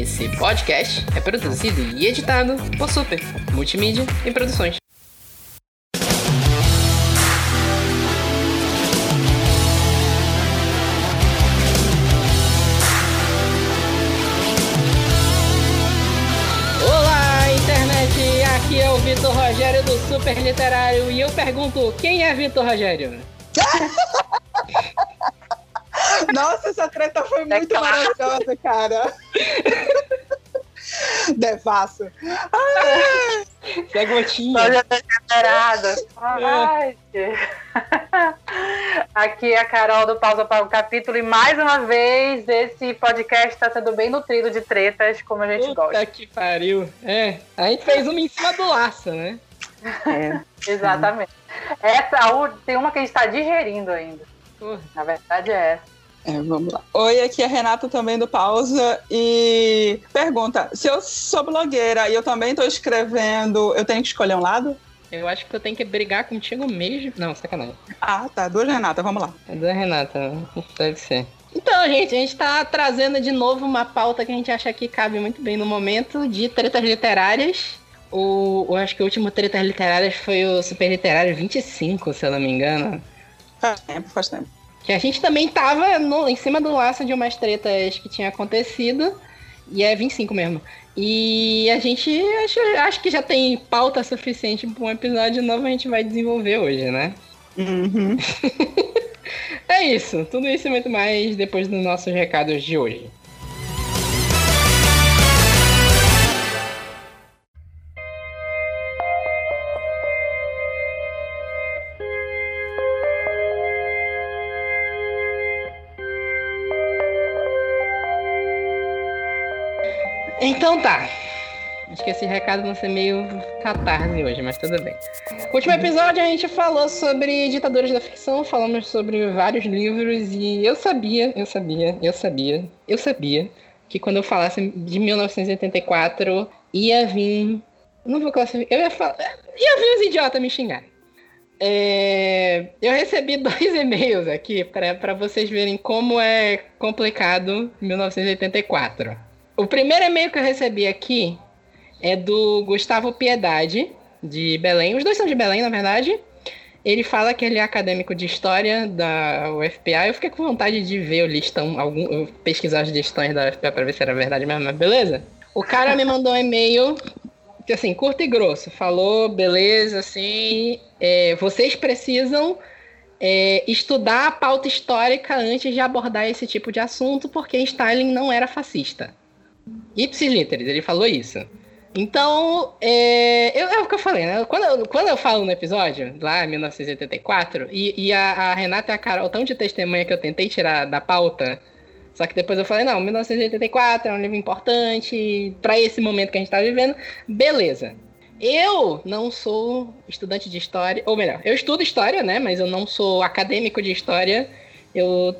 Esse podcast é produzido e editado por Super Multimídia e Produções. Olá, internet! Aqui é o Vitor Rogério do Super Literário e eu pergunto: quem é Vitor Rogério? Nossa, essa treta foi É muito maravilhosa, cara. Devasso. Ai, Que é gotinha. Só já degenerada. Ai, gente. Aqui é a Carol do Pausa para o Capítulo e mais uma vez esse podcast está sendo bem nutrido de tretas, como a gente Puta gosta. que pariu. É, a gente fez uma em cima do laço, né? Exatamente. Essa tem uma que a gente está digerindo ainda. Porra. Na verdade é essa. É, vamos lá. Oi, aqui é a Renata também do Pausa. E pergunta: se eu sou blogueira e eu também estou escrevendo, eu tenho que escolher um lado? Eu acho que eu tenho que brigar contigo mesmo. Não, sacanagem. Ah, tá. Duas Renata, vamos lá. É da Renata, deve ser. Então, gente, a gente tá trazendo de novo uma pauta que a gente acha que cabe muito bem no momento de tretas literárias. O, eu acho que o último tretas literárias foi o Super Literário 25, se eu não me engano. Faz tempo, faz tempo. Que a gente também tava no- em cima do laço de umas tretas que tinha acontecido. E é 25 mesmo. E a gente acho, acho que já tem pauta suficiente para um episódio novo a gente vai desenvolver hoje, né? Uhum. É isso. Tudo isso e muito mais depois dos nossos recados de hoje. Então tá. Acho que esse recado vai ser meio catarse hoje, mas tudo bem. No último episódio a gente falou sobre ditadores da ficção, falamos sobre vários livros e eu sabia, eu sabia, eu sabia, eu sabia que quando eu falasse de 1984 ia vir. Não vou classificar. Eu ia falar. Ia vir os idiotas me xingar. É, eu recebi dois e-mails aqui para vocês verem como é complicado 1984. O primeiro e-mail que eu recebi aqui é do Gustavo Piedade, de Belém. Os dois são de Belém, na verdade. Ele fala que ele é acadêmico de história da UFPA. Eu fiquei com vontade de ver o listão, algum, pesquisar os listões da UFPA para ver se era verdade mesmo, mas beleza. O cara me mandou um e-mail assim, curto e grosso. Falou, beleza, assim, é, vocês precisam é, estudar a pauta histórica antes de abordar esse tipo de assunto, porque Stalin não era fascista. Ipsis literis, ele falou isso. Então, é, eu, é o que eu falei, né? Quando eu, quando eu falo no episódio, lá em 1984, e, e a, a Renata e a Carol tão de testemunha que eu tentei tirar da pauta, só que depois eu falei, não, 1984 é um livro importante para esse momento que a gente tá vivendo, beleza. Eu não sou estudante de história, ou melhor, eu estudo história, né? Mas eu não sou acadêmico de história. Eu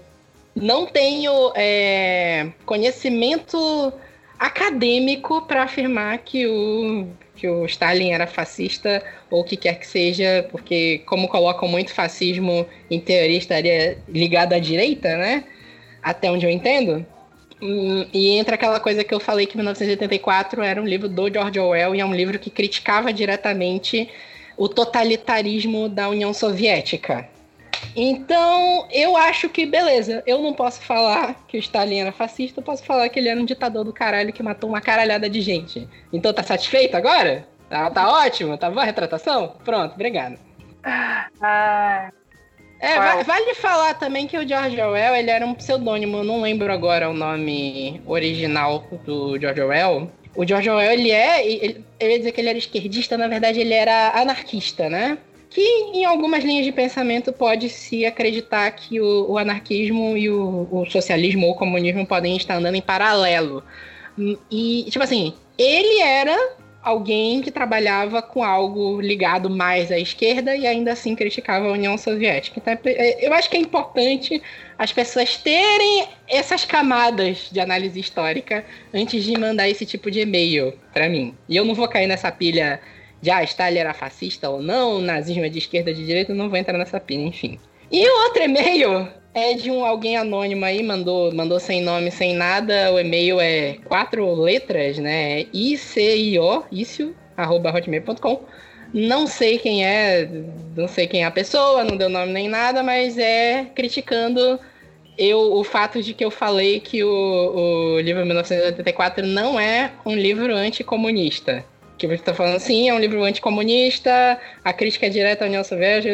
não tenho é, conhecimento acadêmico para afirmar que o, que o Stalin era fascista ou o que quer que seja, porque como colocam muito fascismo em teoria estaria ligado à direita, né? Até onde eu entendo. Hum, E entra aquela coisa que eu falei que 1984 era um livro do George Orwell e é um livro que criticava diretamente o totalitarismo da União Soviética. Então, eu acho que, beleza, eu não posso falar que o Stalin era fascista, eu posso falar que ele era um ditador do caralho que matou uma caralhada de gente. Então, tá satisfeito agora? Tá, tá ótimo? Tá boa a retratação? Pronto, obrigado. Ai, É, va- vale falar também que o George Orwell, ele era um pseudônimo, eu não lembro agora o nome original do George Orwell. O George Orwell, ele é, ele, eu ia dizer que ele era esquerdista, na verdade ele era anarquista, né? Que em algumas linhas de pensamento pode-se acreditar que o, o anarquismo e o, o socialismo ou o comunismo podem estar andando em paralelo. E, tipo assim, ele era alguém que trabalhava com algo ligado mais à esquerda e ainda assim criticava a União Soviética. Então, é- eu acho que é importante as pessoas terem essas camadas de análise histórica antes de mandar esse tipo de e-mail para mim. E eu não vou cair nessa pilha ah, Stalin era fascista ou não, nazismo é de esquerda de direita, não vou entrar nessa pilha, enfim. E o outro e-mail é de um alguém anônimo aí, mandou, mandou sem nome, sem nada. O e-mail é quatro letras, né? ICIO, isso, arroba hotmail.com. Não sei quem é, não sei quem é a pessoa, não deu nome nem nada, mas é criticando eu, o fato de que eu falei que o, o livro 1984 não é um livro anticomunista. Que você está falando, sim, é um livro anticomunista, a crítica é direta à União Soviética.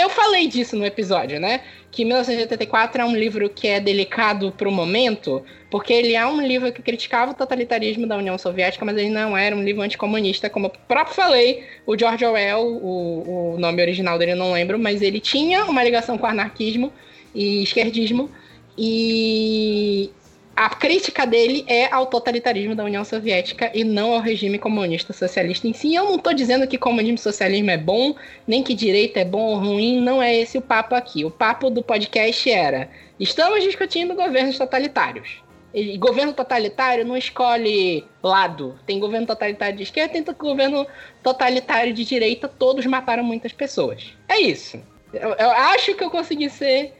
Eu falei disso no episódio, né? Que 1984 é um livro que é delicado para o momento, porque ele é um livro que criticava o totalitarismo da União Soviética, mas ele não era um livro anticomunista, como eu próprio falei. O George Orwell, o, o nome original dele eu não lembro, mas ele tinha uma ligação com o anarquismo e esquerdismo. E a crítica dele é ao totalitarismo da União Soviética e não ao regime comunista socialista em si. Eu não estou dizendo que comunismo e socialismo é bom, nem que direita é bom ou ruim, não é esse o papo aqui. O papo do podcast era: estamos discutindo governos totalitários. E governo totalitário não escolhe lado. Tem governo totalitário de esquerda, tem governo totalitário de direita, todos mataram muitas pessoas. É isso. Eu, eu acho que eu consegui ser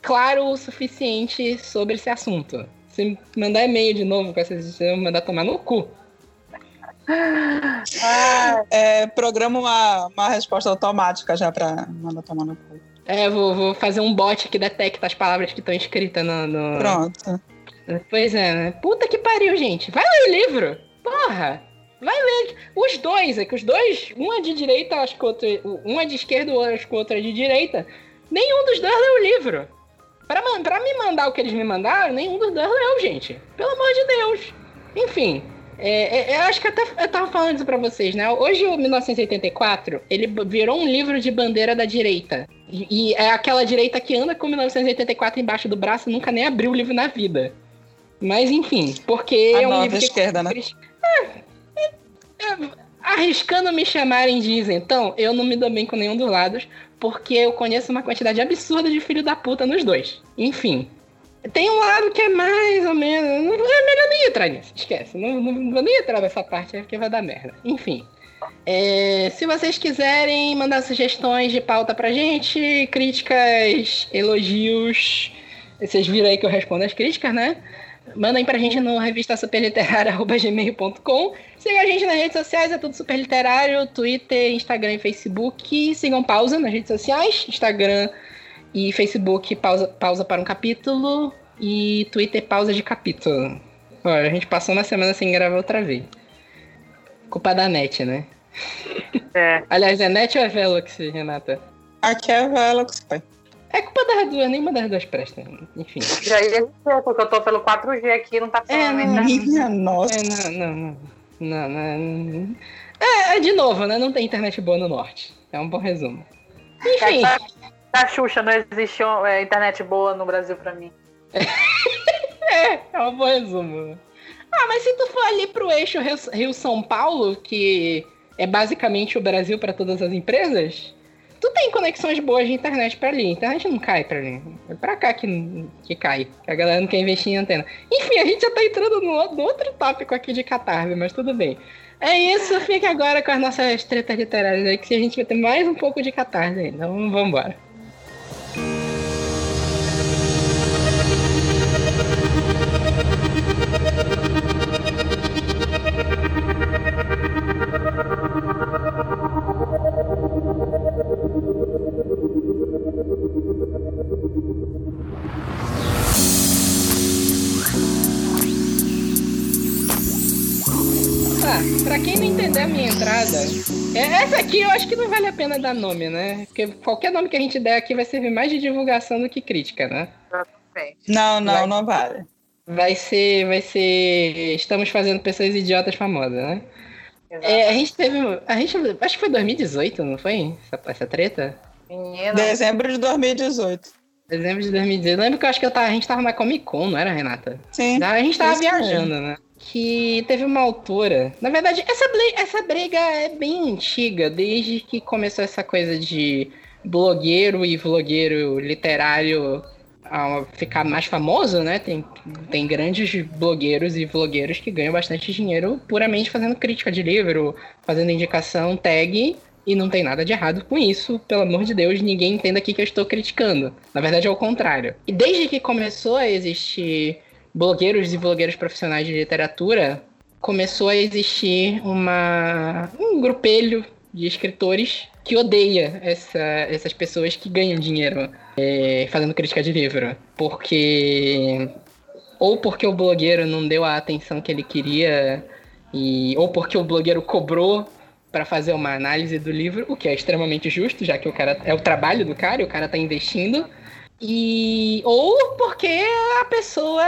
claro o suficiente sobre esse assunto. Se mandar e-mail de novo com essa eu mandar tomar no cu. Ah, é, programa uma, uma resposta automática já pra mandar tomar no cu. É, vou, vou fazer um bot que detecta as palavras que estão escritas no, no. Pronto. Pois é, né? Puta que pariu, gente. Vai ler o livro. Porra. Vai ler. Os dois, é que os dois, um é de direita, acho que o outro. Um é de esquerda, acho que o outro é de direita. Nenhum dos dois leu o livro. Pra, pra me mandar o que eles me mandaram, nenhum dos dois leu, gente. Pelo amor de Deus. Enfim, é, é, eu acho que até eu tava falando isso pra vocês, né? Hoje, o 1984, ele virou um livro de bandeira da direita. E, e é aquela direita que anda com 1984 embaixo do braço e nunca nem abriu o livro na vida. Mas, enfim, porque A é um livro que... esquerda, né? É, é, é, arriscando me chamarem de isentão, eu não me dou bem com nenhum dos lados, porque eu conheço uma quantidade absurda de filho da puta nos dois. Enfim. Tem um lado que é mais ou menos. É melhor nem entrar nisso. Esquece. Não, não, não vou nem entrar nessa parte porque vai dar merda. Enfim. É, se vocês quiserem mandar sugestões de pauta pra gente, críticas, elogios. Vocês viram aí que eu respondo as críticas, né? Mandem pra gente no revista superliterária.gmail.com. Sigam a gente nas redes sociais, é tudo superliterário, Twitter, Instagram e Facebook. Sigam pausa nas redes sociais, Instagram e Facebook, pausa, pausa para um capítulo. E Twitter, pausa de capítulo. Olha, a gente passou uma semana sem gravar outra vez. Culpa da net, né? É. Aliás, é net ou é Velox, Renata? Aqui é Velox, pai. É culpa das duas, nenhuma das duas presta. Enfim. Já ia dizer, porque eu tô pelo 4G aqui não tá É, falando não. Minha nossa. É, não, não, não. Não, não. É, é, de novo, né? Não tem internet boa no norte. É um bom resumo. Enfim, É, Da Xuxa não existe é, internet boa no Brasil pra mim. é, é um bom resumo. Ah, mas se tu for ali pro eixo Rio- Rio-São Paulo, que é basicamente o Brasil para todas as empresas, tu tem conexões boas de internet pra ali. A internet não cai pra ali. É pra cá que, que cai. Que a galera não quer investir em antena. Enfim, a gente já tá entrando no, no outro tópico aqui de catarse, mas tudo bem. É isso, fique agora com as nossas tretas literárias aí, que a gente vai ter mais um pouco de catarse aí. Então vamos embora. Essa aqui eu acho que não vale a pena dar nome, né? Porque qualquer nome que a gente der aqui vai servir mais de divulgação do que crítica, né? Não, não, Vai. não vale. Vai ser, vai ser, estamos fazendo pessoas idiotas famosas, né? É, a gente teve, a gente, acho que foi 2018, não foi? Essa, essa treta? Menina, Dezembro de 2018. Dezembro de 2018. Lembro que eu acho que eu tava, a gente tava na Comic Con, não era, Renata? Sim. A gente tava viajando, né? Que teve uma autora. Na verdade, essa, essa briga é bem antiga, desde que começou essa coisa de blogueiro e vlogueiro literário a ficar mais famoso, né? Tem, tem grandes blogueiros e vlogueiros que ganham bastante dinheiro puramente fazendo crítica de livro, fazendo indicação, tag E não tem nada de errado com isso, pelo amor de Deus, ninguém entenda aqui que eu estou criticando. Na verdade é o contrário. E desde que começou a existir blogueiros e blogueiros profissionais de literatura, começou a existir uma, um grupelho de escritores que odeia essa, essas pessoas que ganham dinheiro é, fazendo crítica de livro. Porque. Ou porque o blogueiro não deu a atenção que ele queria, e, ou porque o blogueiro cobrou para fazer uma análise do livro, o que é extremamente justo, já que o cara é o trabalho do cara e o cara está investindo. E ou porque a pessoa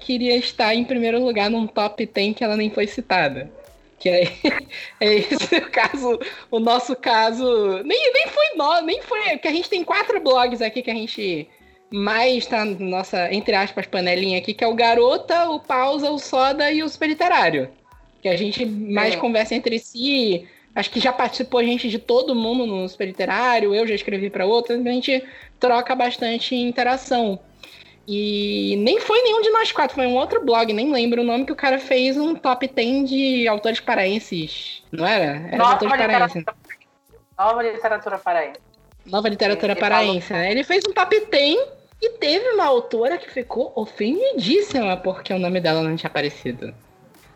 queria estar em primeiro lugar num top 10 que ela nem foi citada. Que é, é esse o caso, o nosso caso. Nem, nem foi nós, nem foi. Porque a gente tem quatro blogs aqui que a gente mais tá nossa, entre aspas, panelinha aqui, que é o Garota, o Pausa, o Soda e o Super Literário. Que a gente mais é. conversa entre si. Acho que já participou gente de todo mundo no Super Literário, eu já escrevi para outros, a gente troca bastante interação. E nem foi nenhum de nós quatro, foi um outro blog, nem lembro o nome, que o cara fez um top 10 de autores paraenses. Não era? Era Nova autores paraenses. Nova literatura paraense. Nova literatura Ele paraense, né? Ele fez um top 10 e teve uma autora que ficou ofendidíssima porque o nome dela não tinha aparecido.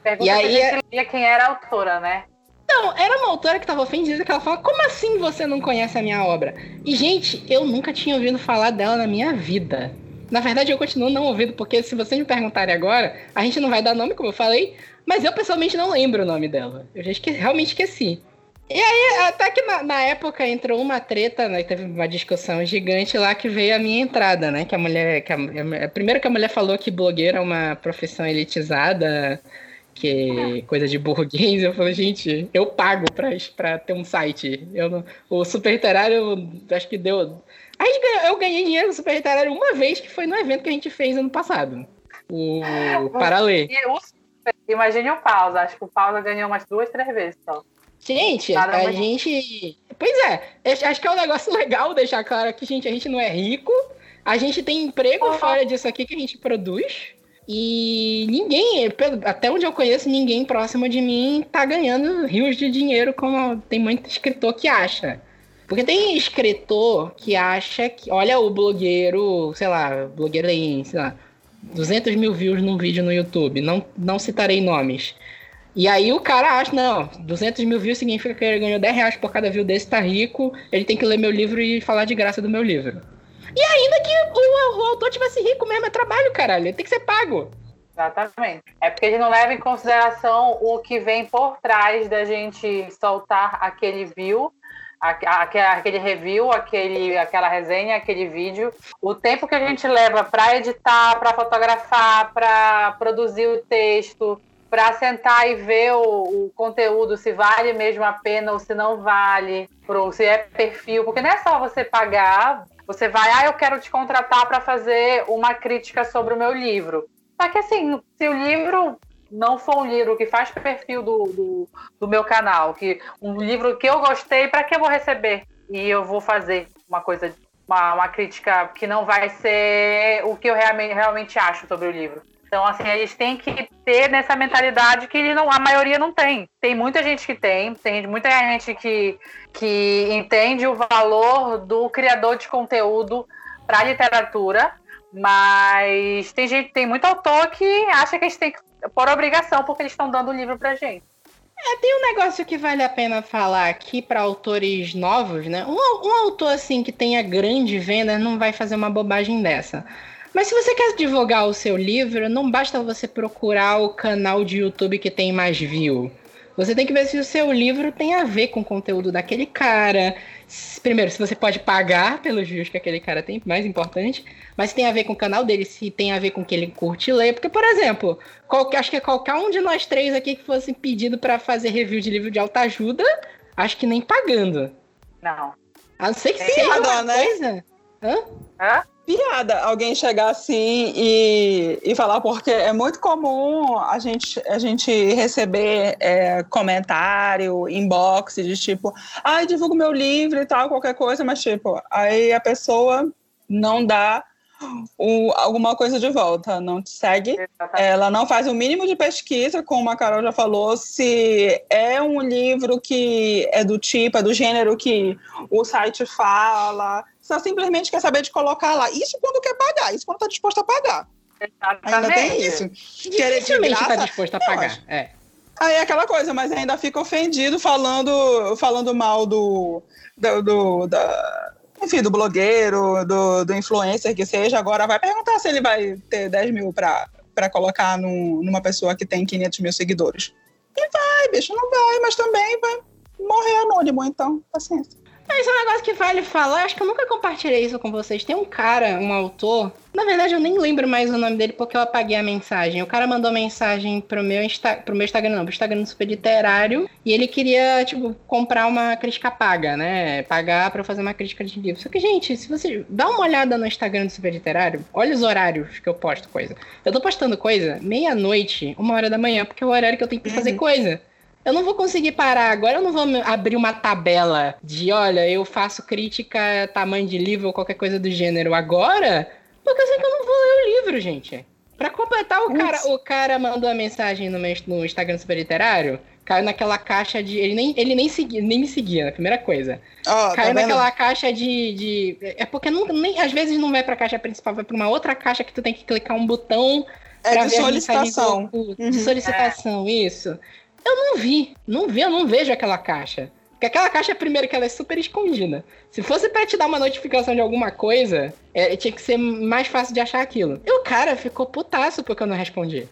Pergunta e aí, se quem era a autora, né? Não, era uma autora que tava ofendida, que ela fala, como assim você não conhece a minha obra? E, gente, eu nunca tinha ouvido falar dela na minha vida. Na verdade, eu continuo não ouvindo, porque se vocês me perguntarem agora, a gente não vai dar nome, como eu falei, mas eu pessoalmente não lembro o nome dela. Eu já esque realmente esqueci. E aí, até que na, na, época entrou uma treta, né? Teve uma discussão gigante lá que veio a minha entrada, né? Que a mulher. Que a, primeiro que a mulher falou que blogueira é uma profissão elitizada, que coisa de burguês, eu falei, gente, eu pago pra, pra ter um site. Eu não, o Super Literário, acho que deu. A gente ganhou, eu ganhei dinheiro no Super Literário uma vez, que foi no evento que a gente fez ano passado. O Paralê. Imagine o Pausa, acho que o Pausa ganhou umas duas, três vezes só. Gente, a gente. Pois é, acho que é um negócio legal deixar claro que, gente, a gente não é rico, a gente tem emprego uhum. fora disso aqui que a gente produz. E ninguém, até onde eu conheço, ninguém próximo de mim tá ganhando rios de dinheiro como tem muito escritor que acha. Porque tem escritor que acha que, olha o blogueiro, sei lá, blogueiro tem, sei lá, 200 mil views num vídeo no YouTube, não, não citarei nomes. E aí o cara acha, não, 200 mil views significa que ele ganhou 10 reais por cada view desse, tá rico, ele tem que ler meu livro e falar de graça do meu livro. E ainda que o, o autor tivesse rico mesmo, é trabalho, caralho. Tem que ser pago. Exatamente. É porque a gente não leva em consideração o que vem por trás da gente soltar aquele view, aquele review, aquele, aquela resenha, aquele vídeo, o tempo que a gente leva para editar, para fotografar, para produzir o texto, para sentar e ver o, o, conteúdo, se vale mesmo a pena ou se não vale, pro, se é perfil, porque não é só você pagar, você vai, ah, eu quero te contratar para fazer uma crítica sobre o meu livro. Só que assim, se o livro não for um livro que faz perfil do, do, do meu canal, que um livro que eu gostei, para que eu vou receber? E eu vou fazer uma coisa, uma, uma crítica que não vai ser o que eu realmente, realmente acho sobre o livro. Então, assim, a gente tem que ter nessa mentalidade que não, a maioria não tem. Tem muita gente que tem, tem muita gente que, que entende o valor do criador de conteúdo para a literatura, mas tem gente, tem muito autor que acha que a gente tem que por obrigação, porque eles estão dando o livro pra gente. É, tem um negócio que vale a pena falar aqui para autores novos, né? Um, um autor assim que tenha grande venda não vai fazer uma bobagem dessa. Mas se você quer divulgar o seu livro, não basta você procurar o canal de YouTube que tem mais view. Você tem que ver se o seu livro tem a ver com o conteúdo daquele cara. Primeiro, se você pode pagar pelos views que aquele cara tem, mais importante. Mas se tem a ver com o canal dele, se tem a ver com o que ele curte ler. Porque, por exemplo, qualquer, acho que qualquer um de nós três aqui que fosse pedido para fazer review de livro de alta ajuda, acho que nem pagando. Não. A não ser que seja uma né? coisa. Hã? Hã? Piada alguém chegar assim e, e falar, porque é muito comum a gente, a gente receber é, comentário, inbox de tipo, ai, ah, divulgo meu livro e tal, qualquer coisa, mas tipo, aí a pessoa não dá o, alguma coisa de volta, não te segue. Exatamente. Ela não faz o mínimo de pesquisa, como a Carol já falou, se é um livro que é do tipo, é do gênero que o site fala. Só simplesmente quer saber de colocar lá. Isso quando quer pagar, isso quando está disposto a pagar. Exatamente. Ainda tem isso. Querer de graça, está disposto a pagar. É. Aí é aquela coisa, mas ainda fica ofendido falando, falando mal do, do, do da, enfim, do blogueiro, do, do influencer que seja. Agora vai perguntar se ele vai ter 10 mil para colocar numa pessoa que tem 500 mil seguidores. E vai, bicho, não vai, mas também vai morrer anônimo, então, paciência. Mas é um negócio que vale falar, acho que eu nunca compartilhei isso com vocês. Tem um cara, um autor, na verdade eu nem lembro mais o nome dele porque eu apaguei a mensagem. O cara mandou mensagem pro meu, Insta, pro meu Instagram, não, pro Instagram do Super Literário, e ele queria, tipo, comprar uma crítica paga, né? Pagar para fazer uma crítica de livro. Só que, gente, se você dá uma olhada no Instagram do Super Literário, olha os horários que eu posto coisa. Eu tô postando coisa meia-noite, uma hora da manhã, porque é o horário que eu tenho que fazer uhum. coisa. Eu não vou conseguir parar agora, eu não vou abrir uma tabela de, olha, eu faço crítica tamanho de livro ou qualquer coisa do gênero agora, porque eu sei que eu não vou ler o livro, gente. Pra completar, o cara, o cara mandou a mensagem no, meu, no Instagram Super Literário, caiu naquela caixa de. Ele nem, ele nem, segui, nem me seguia, na primeira coisa. Oh, caiu tá naquela caixa de, de. É porque não, nem, às vezes não vai pra caixa principal, vai pra uma outra caixa que tu tem que clicar um botão. É de solicitação. Do, de solicitação, isso. Eu não vi. Não vi, eu não vejo aquela caixa. Porque aquela caixa, primeiro, que ela é super escondida. Se fosse para te dar uma notificação de alguma coisa, é, tinha que ser mais fácil de achar aquilo. E o cara ficou putaço porque eu não respondi.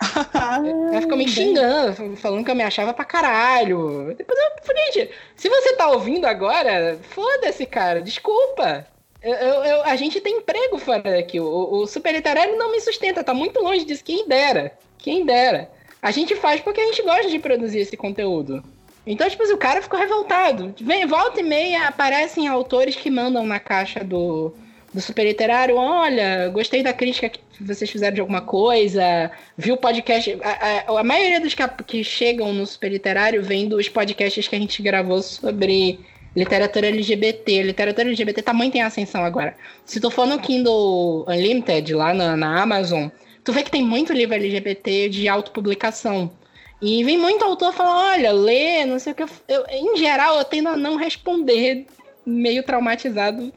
Ela ficou me xingando, falando que eu me achava pra caralho. Depois eu falei, gente, se você tá ouvindo agora, foda-se, cara, desculpa. Eu, eu, a gente tem emprego fora daqui. O, o super literário não me sustenta, tá muito longe disso. Quem dera. Quem dera. A gente faz porque a gente gosta de produzir esse conteúdo. Então, tipo o cara ficou revoltado. Vem, volta e meia aparecem autores que mandam na caixa do, do super literário, olha, gostei da crítica que vocês fizeram de alguma coisa, viu o podcast. A, a, a maioria dos que, que, chegam no super literário vem dos podcasts que a gente gravou sobre literatura LGBT. Literatura LGBT tá muito em ascensão agora. Se tu for no Kindle Unlimited, lá na, na Amazon, tu vê que tem muito livro LGBT de autopublicação. E vem muito autor falando, olha, lê, não sei o que. Eu, em geral, eu tendo a não responder, meio traumatizado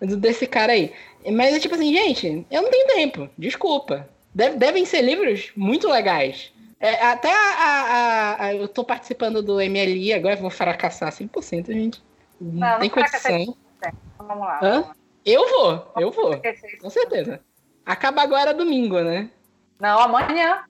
desse cara aí. Mas é tipo assim, gente, eu não tenho tempo, desculpa. Deve, devem ser livros muito legais. É, até a, a, a, eu tô participando do MLI, agora vou fracassar 100%, gente. Não, não tem condição. Vamos lá. Hã? Eu vou, eu vou. Com certeza. Acaba agora domingo, né? Não, amanhã.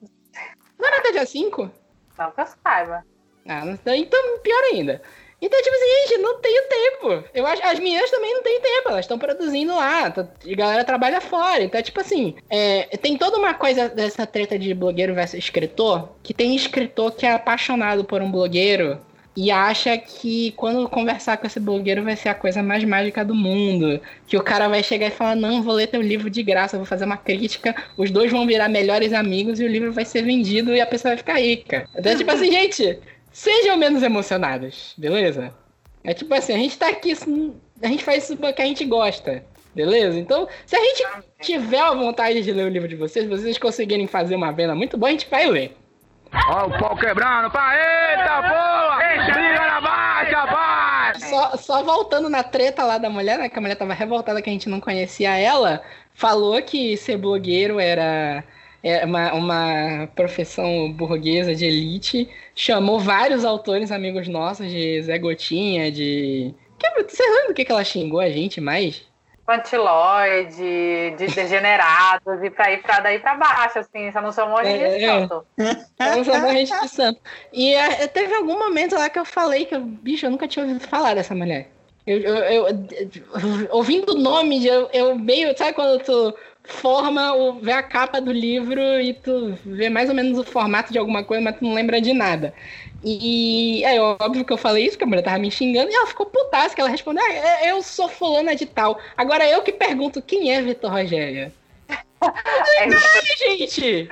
Não era até dia 5? Não que eu saiba. Ah, então pior ainda. Então, tipo assim, gente, não tenho tempo. Eu acho as minhas também não têm tempo, elas estão produzindo lá, tá, a galera trabalha fora. Então, tipo assim, é, tem toda uma coisa dessa treta de blogueiro versus escritor, que tem escritor que é apaixonado por um blogueiro e acha que quando conversar com esse blogueiro vai ser a coisa mais mágica do mundo. Que o cara vai chegar e falar: Não, vou ler teu livro de graça, vou fazer uma crítica, os dois vão virar melhores amigos e o livro vai ser vendido e a pessoa vai ficar rica. Então, tipo assim, gente, sejam menos emocionados, beleza? É tipo assim: a gente tá aqui, a gente faz isso porque a gente gosta. Beleza? Então, se a gente tiver a vontade de ler o livro de vocês, vocês conseguirem fazer uma venda muito boa, a gente vai ler. Ó o pau quebrando, pá, eita porra! Briga na baixa, pai! Só, só voltando na treta lá da mulher, né, que a mulher tava revoltada que a gente não conhecia ela, falou que ser blogueiro era é uma, uma profissão burguesa de elite, chamou vários autores amigos nossos, de Zé Gotinha, de... Você lembra do que, que ela xingou a gente mais? Infantiloide, de degenerados, e pra ir pra daí pra baixo, assim, só não a gente é, de é. santo. Chamou a gente de santo. E é, teve algum momento lá que eu falei que, bicho, eu nunca tinha ouvido falar dessa mulher. Eu, eu, eu, ouvindo o nome, eu, eu meio. Sabe quando tu forma, o, vê a capa do livro e tu vê mais ou menos o formato de alguma coisa, mas tu não lembra de nada. E é óbvio que eu falei isso, porque a mulher tava me xingando, e ela ficou putaça, que ela respondeu, ah, é, eu sou fulana de tal. Agora eu que pergunto, quem é Vitor Rogério? É Caralho, gente!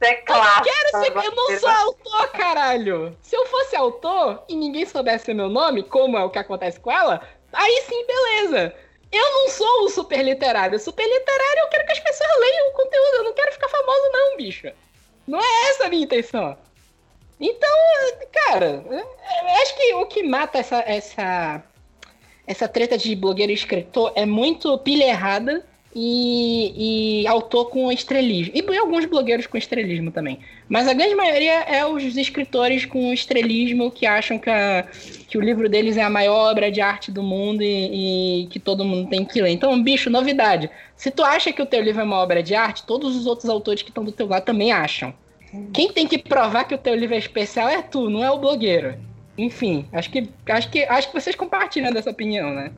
É claro. Eu, ser, eu não sou autor, caralho! Se eu fosse autor e ninguém soubesse meu nome, como é o que acontece com ela, aí sim, beleza. Eu não sou o super literário. Super literário eu quero que as pessoas leiam o conteúdo. Eu não quero ficar famoso, não, bicho. Não é essa a minha intenção. Então, cara, acho que o que mata essa, essa, essa treta de blogueiro e escritor é muito pilha errada e, e autor com estrelismo. E alguns blogueiros com estrelismo também. Mas a grande maioria é os escritores com estrelismo que acham que, a, que o livro deles é a maior obra de arte do mundo e, e, que todo mundo tem que ler. Então, bicho, novidade. Se tu acha que o teu livro é uma obra de arte, todos os outros autores que estão do teu lado também acham. Quem tem que provar que o teu livro é especial é tu, não é o blogueiro. Enfim, acho que, acho que, acho que vocês compartilham dessa opinião, né?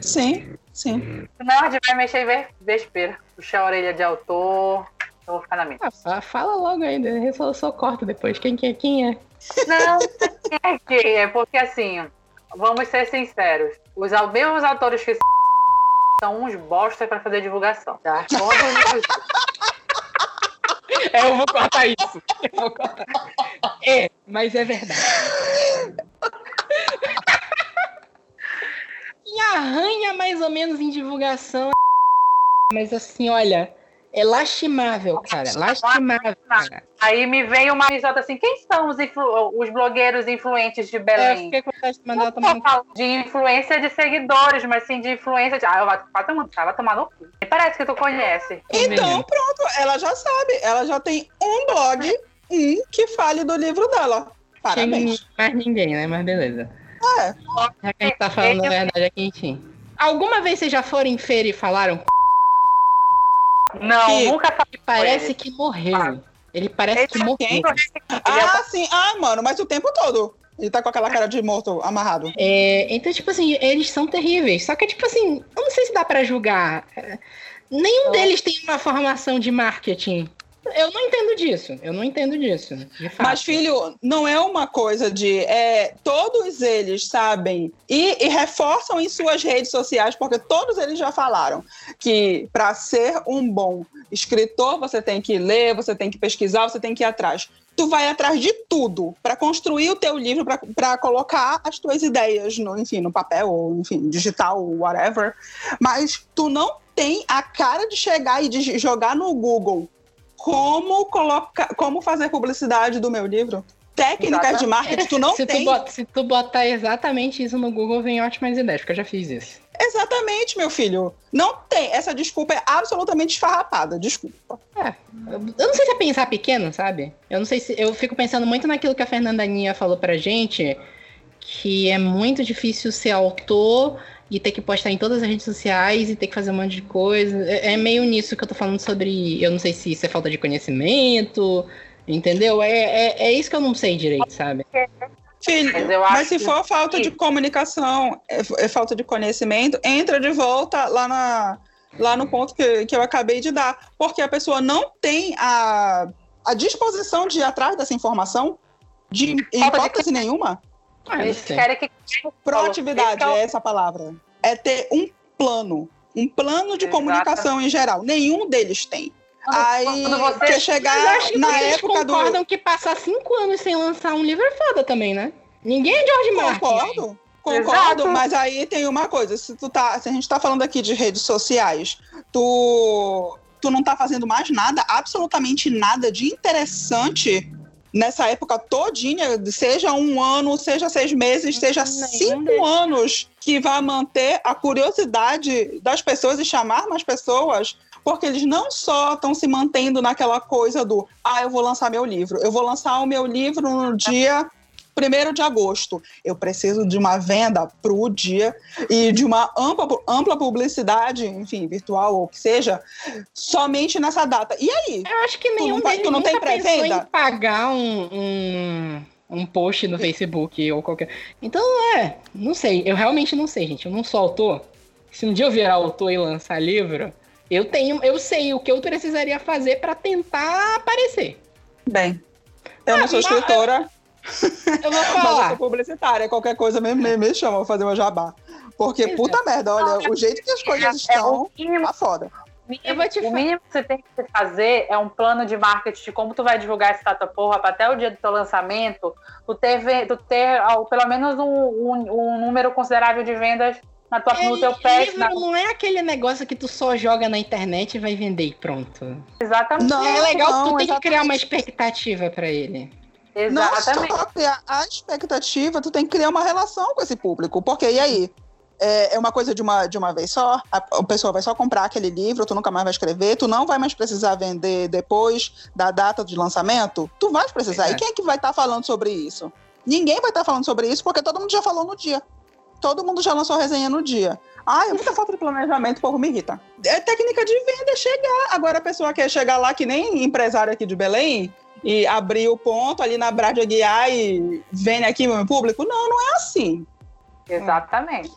Sim. Sim. Não, a gente vai mexer em vespeira. Puxar a orelha de autor. Eu vou ficar na minha. Ah, fala logo ainda, eu só, só corto depois. Quem, quem, quem é? Não, quem é quem é? Porque assim, vamos ser sinceros. Os mesmos autores que são uns bosta pra fazer divulgação, tá? É, eu vou cortar isso. Eu vou cortar. É, mas é verdade. E arranha mais ou menos em divulgação. Mas assim, olha, é lastimável, cara. Lastimável, cara. Aí me veio uma risada assim: quem são os, os blogueiros influentes de Belém? É, eu fiquei com de mandar tomar no... De influência de seguidores, mas sim de influência de. Ah, eu vai tomar, vai tomar no cu. Parece que tu conhece. Então, pronto, ela já sabe. Ela já tem um blog, um que fale do livro dela. Parabéns. mais ninguém, né? Mas beleza. É. Já que a gente tá falando a verdade aqui, enfim. Alguma vez vocês já foram em feira e falaram? Não, que, nunca falei. Parece que morreu. Ele parece que morreu. Ah, sim. Ah, mano, mas o tempo todo. Ele tá com aquela cara de morto amarrado. É, então, tipo assim, eles são terríveis. Só que, tipo assim, eu não sei se dá para julgar. Nenhum deles tem uma formação de marketing eu não entendo disso. Eu não entendo disso. Mas, filho, não é uma coisa de. É, todos eles sabem e, e, reforçam em suas redes sociais, porque todos eles já falaram que para ser um bom escritor, você tem que ler, você tem que pesquisar, você tem que ir atrás. Tu vai atrás de tudo para construir o teu livro, para colocar as tuas ideias, no, enfim, no papel, ou enfim, digital, whatever. Mas tu não tem a cara de chegar e de jogar no Google como colocar, como fazer publicidade do meu livro. Técnicas exatamente. de marketing, tu não se tem. Tu bota, se tu botar exatamente isso no Google, vem ótimas ideias, porque eu já fiz isso. Exatamente, meu filho. Não tem. Essa desculpa é absolutamente esfarrapada. Desculpa. É. Eu não sei se é pensar pequeno, sabe? Eu não sei se. Eu fico pensando muito naquilo que a Fernanda Ninha falou pra gente, que é muito difícil ser autor e ter que postar em todas as redes sociais e ter que fazer um monte de coisa. É, é, meio nisso que eu tô falando sobre. Eu não sei se isso é falta de conhecimento, entendeu? É, é, é isso que eu não sei direito, sabe? Filho, mas, mas se for falta de comunicação, é, é, falta de conhecimento, entra de volta lá, na, lá no ponto que, que eu acabei de dar. Porque a pessoa não tem a, a disposição de ir atrás dessa informação, de hipótese de... nenhuma. Ah, Eles querem que. Proatividade é essa palavra. É ter um plano. Um plano de Exatamente. comunicação em geral. Nenhum deles tem. Quando, Aí, quando você... que chegar na época do. concordam que passar cinco anos sem lançar um livro é foda também, né? Ninguém é George Martin. Concordo. Concordo, Exato. mas aí tem uma coisa, se tu tá, se a gente tá falando aqui de redes sociais, tu tu não tá fazendo mais nada, absolutamente nada de interessante nessa época todinha, seja um ano, seja seis meses, seja cinco anos, que vai manter a curiosidade das pessoas e chamar mais pessoas porque eles não só estão se mantendo naquela coisa do ah, eu vou lançar meu livro, eu vou lançar o meu livro no dia 1 de agosto. Eu preciso de uma venda para o dia e de uma ampla, ampla publicidade, enfim, virtual ou que seja, somente nessa data. E aí? Eu acho que nenhum tu não, tu não tem pré-venda? em pagar um, um, um post no Facebook ou qualquer... Então, é, não sei. Eu realmente não sei, gente. Eu não sou autor. Se um dia eu virar autor e lançar livro, eu tenho, eu sei o que eu precisaria fazer para tentar aparecer. Bem, eu ah, não sou escritora. Eu vou falar. Mas eu sou publicitária, qualquer coisa me, me, me chama pra fazer uma jabá. Porque, puta merda, olha, o jeito que as coisas é, estão, é tá foda. Eu vou te o mínimo que você tem que fazer é um plano de marketing de como tu vai divulgar essa data porra até o dia do teu lançamento, tu ter, tu ter pelo menos um, um, um, número considerável de vendas na tua, É, no teu pé. livro na- não é aquele negócio que tu só joga na internet e vai vender e pronto. Exatamente. Não, é legal, não, tu tem que exatamente. criar uma expectativa pra ele. Exatamente. Não só criar a expectativa, tu tem que criar uma relação com esse público. Porque, e aí? É, é uma coisa de uma, de uma vez só? A, a pessoa vai só comprar aquele livro, tu nunca mais vai escrever, tu não vai mais precisar vender depois da data de lançamento? Tu vai precisar. E Verdade. quem é que vai estar falando sobre isso? Ninguém vai estar falando sobre isso porque todo mundo já falou no dia. Todo mundo já lançou resenha no dia. Ai, é muita falta de planejamento, o povo me irrita. É técnica de venda, é chegar. Agora a pessoa quer chegar lá que nem empresário aqui de Belém e abrir o ponto ali na Brade Aguiar e vem aqui meu público. Não, não é assim. Exatamente.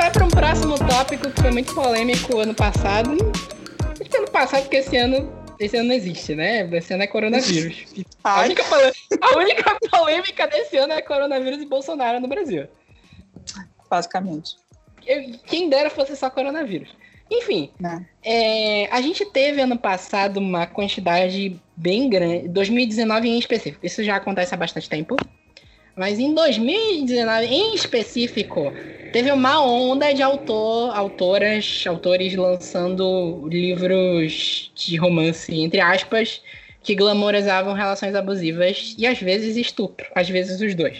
Vai para um próximo tópico que foi muito polêmico ano passado. Ano passado, porque esse ano, esse ano não existe, né? Esse ano é coronavírus. A única, a única polêmica desse ano é coronavírus e Bolsonaro no Brasil. basicamente. Quem dera fosse só coronavírus. Enfim, Né? é, a gente teve ano passado uma quantidade bem grande, 2019 em específico, isso já acontece há bastante tempo, mas em 2019 em específico, teve uma onda de autor, autoras, autores lançando livros de romance, entre aspas, que glamorizavam relações abusivas e às vezes estupro, às vezes os dois.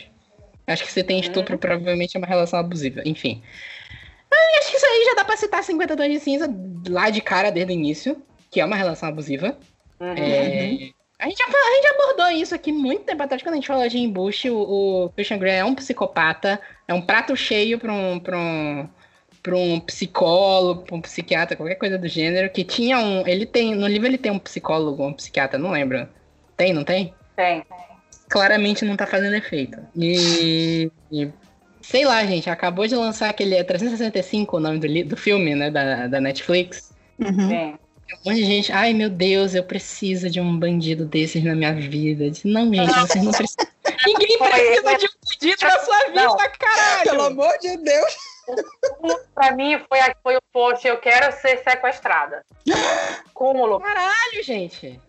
Acho que se tem estupro, provavelmente é uma relação abusiva, enfim. Mas acho que isso aí já dá pra citar 50 tons de cinza lá de cara desde o início, que é uma relação abusiva. Uhum. É, A, gente já, a gente já abordou isso aqui muito tempo atrás, quando a gente falou de Embush, o, o Christian Grey é um psicopata, é um prato cheio pra um, pra um, pra um psicólogo, pra um psiquiatra, qualquer coisa do gênero, que tinha um. Ele tem. No livro ele tem um psicólogo, um psiquiatra, não lembro. Tem, não tem? Tem. claramente não tá fazendo efeito. E, e, sei lá, gente, acabou de lançar aquele é 365, o nome do, do filme, né, da, da Netflix. Uhum. Tem. Um monte de gente, ai meu Deus, eu preciso de um bandido desses na minha vida. Eu disse, não, gente, vocês não precisam. Ninguém precisa mas- de um bandido na sua vida, Não. caralho! Pelo amor de Deus. Pra mim foi, a- foi o post Eu Quero Ser Sequestrada. Cúmulo. Caralho, gente.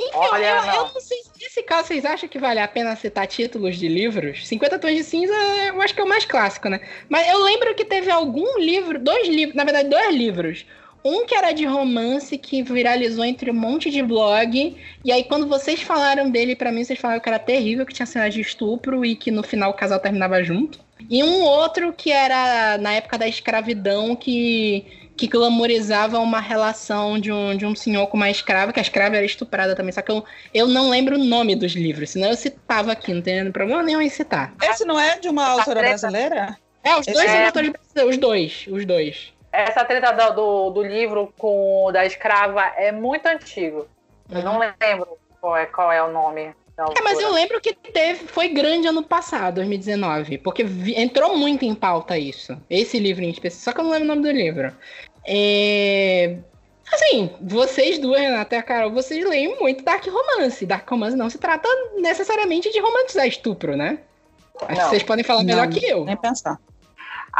Enfim, Olha, eu, eu não. não sei se nesse caso vocês acham que vale a pena citar títulos de livros. 50 Tons de Cinza eu acho que é o mais clássico, né? Mas eu lembro que teve algum livro, dois livros, na verdade, dois livros. Um que era de romance que viralizou entre um monte de blog. E aí, quando vocês falaram dele, pra mim, vocês falaram que era terrível, que tinha cena de estupro e que no final o casal terminava junto. E um outro que era na época da escravidão que que glamorizava uma relação de um, de um senhor com uma escrava, que a escrava era estuprada também, só que eu, eu não lembro o nome dos livros, senão eu citava aqui, não tem problema nenhum em citar. Esse não é de uma autora brasileira? É, os dois É. são autores brasileiros, os dois, os dois. Essa treta do, do, do livro com da escrava é muito antigo. Eu não lembro qual é, qual é o nome. É, mas eu lembro que teve, foi grande ano passado, 2019, porque vi- entrou muito em pauta isso, esse livro em específico, só que eu não lembro o nome do livro. É... Assim, vocês duas, Renata e a Carol, vocês leem muito Dark Romance. Dark Romance não se trata necessariamente de romantizar estupro, né? Acho que Não. vocês podem falar melhor Não, que eu. Nem pensar.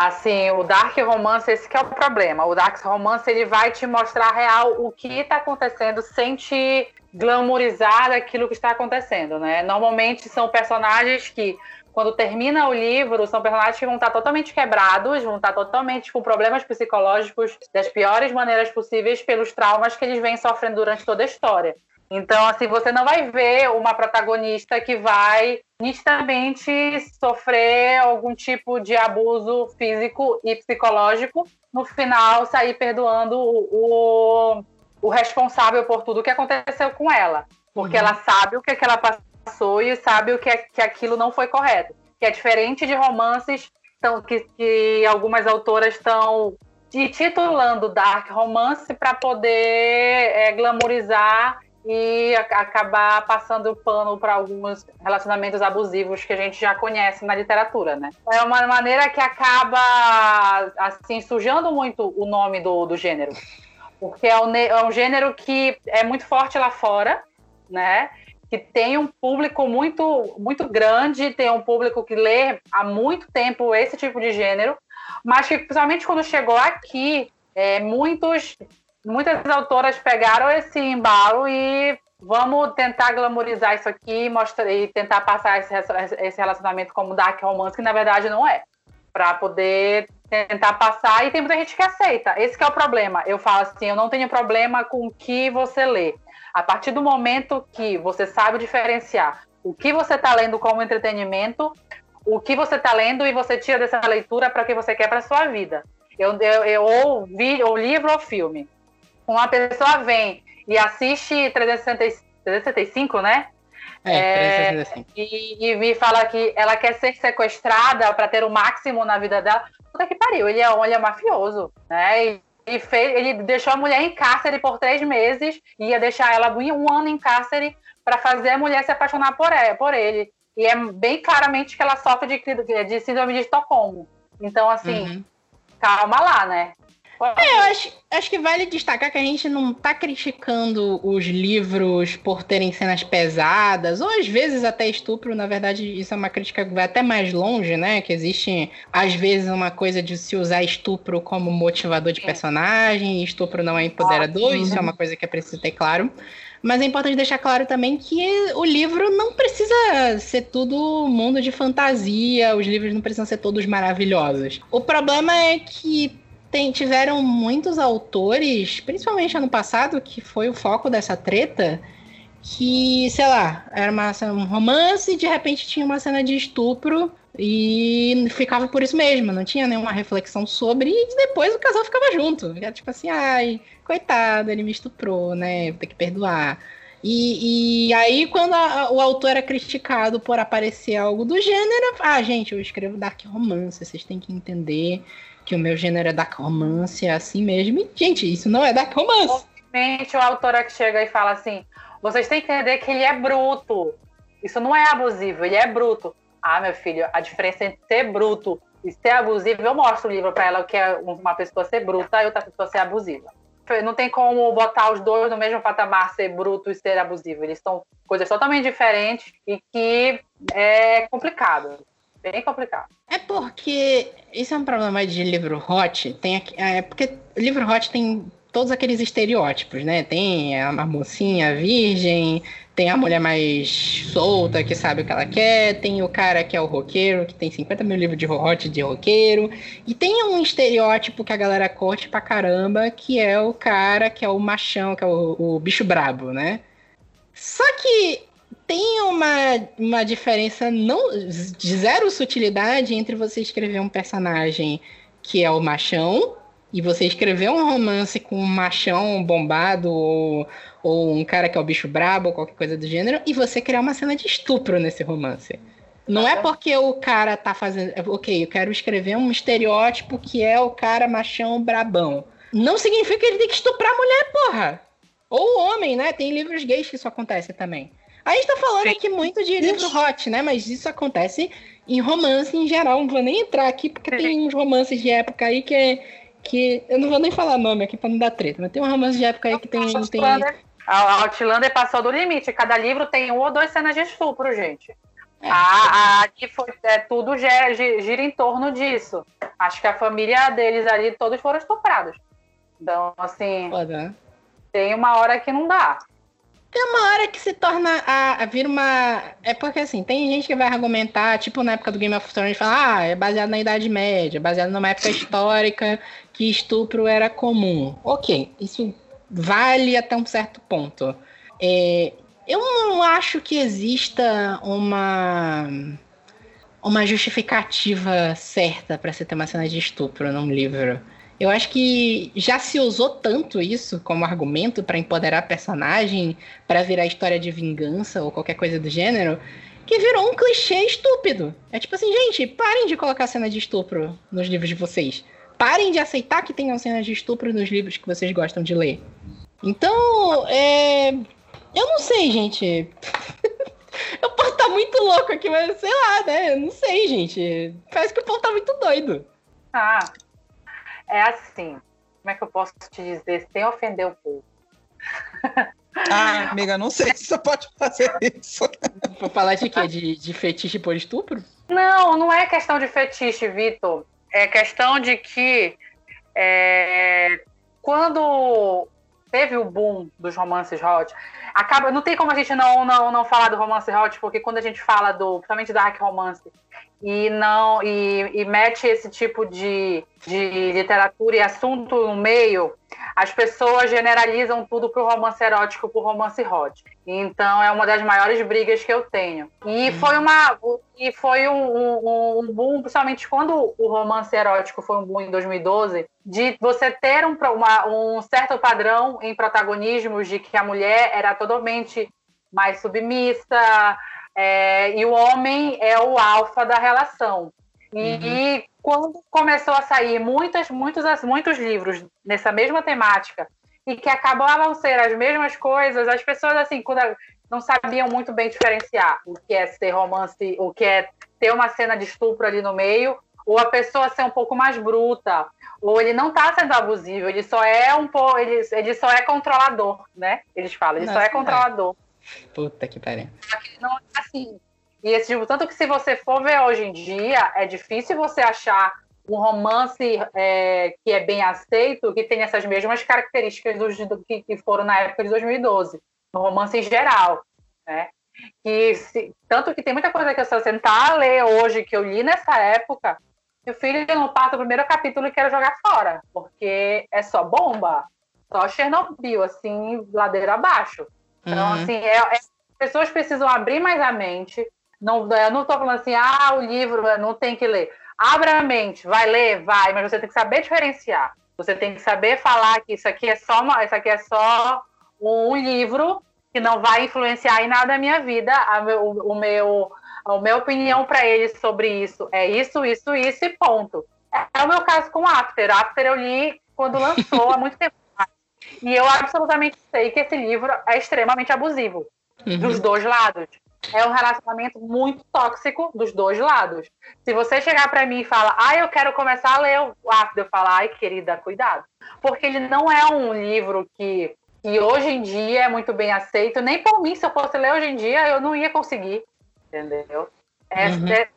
Assim, o Dark Romance, esse que é o problema. O Dark Romance, ele vai te mostrar real o que está acontecendo sem te glamourizar daquilo que está acontecendo, né? Normalmente são personagens que, quando termina o livro, são personagens que vão estar totalmente quebrados, vão estar totalmente com problemas psicológicos das piores maneiras possíveis pelos traumas que eles vêm sofrendo durante toda a história. Então, assim, você não vai ver uma protagonista que vai nitidamente sofrer algum tipo de abuso físico e psicológico, no final sair perdoando o, o responsável por tudo que aconteceu com ela. Porque Uhum. ela sabe o que, é que ela passou e sabe o que, é, que aquilo não foi correto. Que é diferente de romances tão, que, que algumas autoras estão titulando Dark Romance para poder é, glamorizar e acabar passando o pano para alguns relacionamentos abusivos que a gente já conhece na literatura, né? É uma maneira que acaba assim sujando muito o nome do, do gênero. porque é um, é um gênero que é muito forte lá fora, né? Que tem um público muito, muito grande, tem um público que lê há muito tempo esse tipo de gênero, mas que principalmente quando chegou aqui, é, muitos, muitas autoras pegaram esse embalo e vamos tentar glamorizar isso aqui mostrar, e tentar passar esse, esse relacionamento como dark romance, que na verdade não é. Para poder tentar passar, e tem muita gente que aceita. Esse que é o problema. Eu falo assim, eu não tenho problema com o que você lê. A partir do momento que você sabe diferenciar o que você está lendo como entretenimento, o que você está lendo e você tira dessa leitura para o que você quer para sua vida. Eu, eu, eu, ou, vi, ou livro ou filme. Uma pessoa vem e assiste 365, né? É, 365. É, e, e me fala que ela quer ser sequestrada para ter o máximo na vida dela. Puta que pariu, ele é, ele é mafioso, né? E, e fez, ele deixou a mulher em cárcere por três meses, e ia deixar ela um ano em cárcere para fazer a mulher se apaixonar por, ela, por ele. E é bem claramente que ela sofre de, de síndrome de Estocolmo. Então, assim, uhum. calma lá, né? É, eu acho, acho que vale destacar que a gente não tá criticando os livros por terem cenas pesadas, ou às vezes até estupro, na verdade, isso é uma crítica que vai até mais longe, né? Que existe, às vezes, uma coisa de se usar estupro como motivador de personagem, estupro não é empoderador, isso é uma coisa que é preciso ter claro. Mas é importante deixar claro também que o livro não precisa ser tudo mundo de fantasia, os livros não precisam ser todos maravilhosos. O problema é que tem, tiveram muitos autores, principalmente ano passado, que foi o foco dessa treta, que, sei lá, era uma, um romance e de repente tinha uma cena de estupro e ficava por isso mesmo, não tinha nenhuma reflexão sobre, e depois o casal ficava junto. Era tipo assim, ai, coitado, ele me estuprou, né? Vou ter que perdoar. E, e aí, quando a, o autor era criticado por aparecer algo do gênero, ah, gente, eu escrevo dark romance, vocês têm que entender que o meu gênero é dark romance, é assim mesmo. E, gente, isso não é dark romance. Obviamente, o autor é que chega e fala assim: vocês têm que entender que ele é bruto. Isso não é abusivo, ele é bruto. Ah, meu filho, a diferença entre ser bruto e ser abusivo, eu mostro o livro para ela que é uma pessoa ser bruta e outra pessoa ser abusiva. Não tem como botar os dois no mesmo patamar, ser bruto e ser abusivo. Eles são coisas totalmente diferentes e que é complicado. Bem complicado. É porque isso é um problema de livro hot. Tem, é porque livro hot tem todos aqueles estereótipos, né? Tem a, a mocinha virgem, tem a mulher mais solta que sabe o que ela quer, tem o cara que é o roqueiro, que tem 50 mil livros de hot de roqueiro, e tem um estereótipo que a galera curte pra caramba, que é o cara que é o machão, que é o, o bicho brabo, né? Só que tem uma, uma diferença não de zero sutilidade entre você escrever um personagem que é o machão e você escrever um romance com um machão bombado ou, ou um cara que é o bicho brabo ou qualquer coisa do gênero e você criar uma cena de estupro nesse romance. Não é porque o cara tá fazendo. Ok, eu quero escrever um estereótipo que é o cara machão brabão. Não significa que ele tem que estuprar a mulher, porra! Ou o homem, né? Tem livros gays que isso acontece também. A gente tá falando Sim. aqui muito de livro hot, né? Mas isso acontece em romance em geral. Não vou nem entrar aqui, porque tem uns romances de época aí que é que eu não vou nem falar nome aqui para não dar treta, mas tem um romance de época aí que tem. tem... A Outlander passou do limite. Cada livro tem um ou dois cenas de estupro, gente. É. A, a, foi, é, tudo gira, gira em torno disso. Acho que a família deles ali, todos foram estuprados. Então, assim. Foda. Tem uma hora que não dá. Tem uma hora que se torna a, a vir uma. É porque assim, tem gente que vai argumentar, tipo na época do Game of Thrones, falar, ah, é baseado na Idade Média, baseado numa época histórica que estupro era comum. Ok, isso vale até um certo ponto. É, eu não acho que exista uma uma justificativa certa para você ter uma cena de estupro num livro. Eu acho que já se usou tanto isso como argumento para empoderar personagem, para virar história de vingança ou qualquer coisa do gênero, que virou um clichê estúpido. É tipo assim, gente, parem de colocar cena de estupro nos livros de vocês. Parem de aceitar que tenham cenas de estupro nos livros que vocês gostam de ler. Então, é. Eu não sei, gente. o povo tá muito louco aqui, mas sei lá, né? Eu não sei, gente. Parece que o povo tá muito doido. Ah, é assim. como é que eu posso te dizer sem ofender o povo? Ah, amiga, não sei se você pode fazer isso. Vou falar de quê? De, de fetiche por estupro? Não, não é questão de fetiche, Vitor. É questão de que é, quando teve o boom dos romances hot, acaba, não tem como a gente não, não, não falar do romance hot, porque quando a gente fala do, principalmente dark romance, e não e, e mete esse tipo de, de literatura e assunto no meio, as pessoas generalizam tudo pro romance erótico, pro romance hot. Então é uma das maiores brigas que eu tenho. E foi uma e foi um, um, um boom, principalmente quando o romance erótico foi um boom em 2012, de você ter um, uma, um certo padrão em protagonismos de que a mulher era totalmente mais submissa, é, e o homem é o alfa da relação. E, uhum. quando começou a sair muitas, muitos, muitos livros nessa mesma temática e que acabavam ser as mesmas coisas, as pessoas assim, quando não sabiam muito bem diferenciar o que é ser romance, o que é ter uma cena de estupro ali no meio, ou a pessoa ser um pouco mais bruta, ou ele não está sendo abusivo, ele só é um pouco, ele, ele só é controlador, né? Eles falam, ele Nossa, só é controlador. Puta que pariu. Não é assim. E esse tipo, tanto que se você for ver hoje em dia, é difícil você achar um romance é, que é bem aceito, que tem essas mesmas características dos, do, que, que, foram na época de 2012, no romance em geral, né? Que se, tanto que tem muita coisa que eu só sentar a ler hoje, que eu li nessa época, que o filho não passa o primeiro capítulo e quer jogar fora, porque é só bomba, só Chernobyl, assim, ladeira abaixo. Então, uhum. assim, é, é, pessoas precisam abrir mais a mente. Não, eu não estou falando assim, ah, o livro não tem que ler. Abra a mente, vai ler, vai, mas você tem que saber diferenciar. Você tem que saber falar que isso aqui é só uma, isso aqui é só um livro que não vai influenciar em nada da minha vida. A meu, o meu, a minha opinião para eles sobre isso é isso, isso, isso e ponto. É, é o meu caso com After. After eu li quando lançou há muito tempo. E eu absolutamente sei que esse livro é extremamente abusivo uhum. dos dois lados. É um relacionamento muito tóxico dos dois lados. Se você chegar para mim e falar, ah, eu quero começar a ler o eu falar, ai, querida, cuidado. Porque ele não é um livro que, que hoje em dia é muito bem aceito. Nem por mim, se eu fosse ler hoje em dia, eu não ia conseguir. Entendeu? É, uhum. é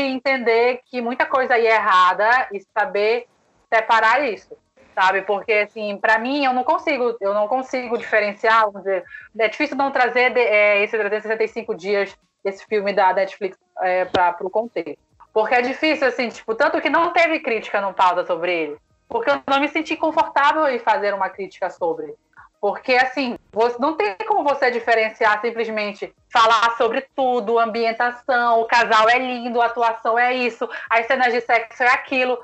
entender que muita coisa aí é errada e saber separar isso sabe? Porque assim, para mim eu não consigo, eu não consigo diferenciar, vamos dizer, é difícil não trazer de, é, esse 365 dias esse filme da Netflix é, para o contexto. Porque é difícil, assim, tipo, tanto que não teve crítica no pauta sobre ele. Porque eu não me senti confortável em fazer uma crítica sobre. Porque, assim, você, não tem como você diferenciar simplesmente falar sobre tudo, ambientação, o casal é lindo, a atuação é isso, as cenas de sexo é aquilo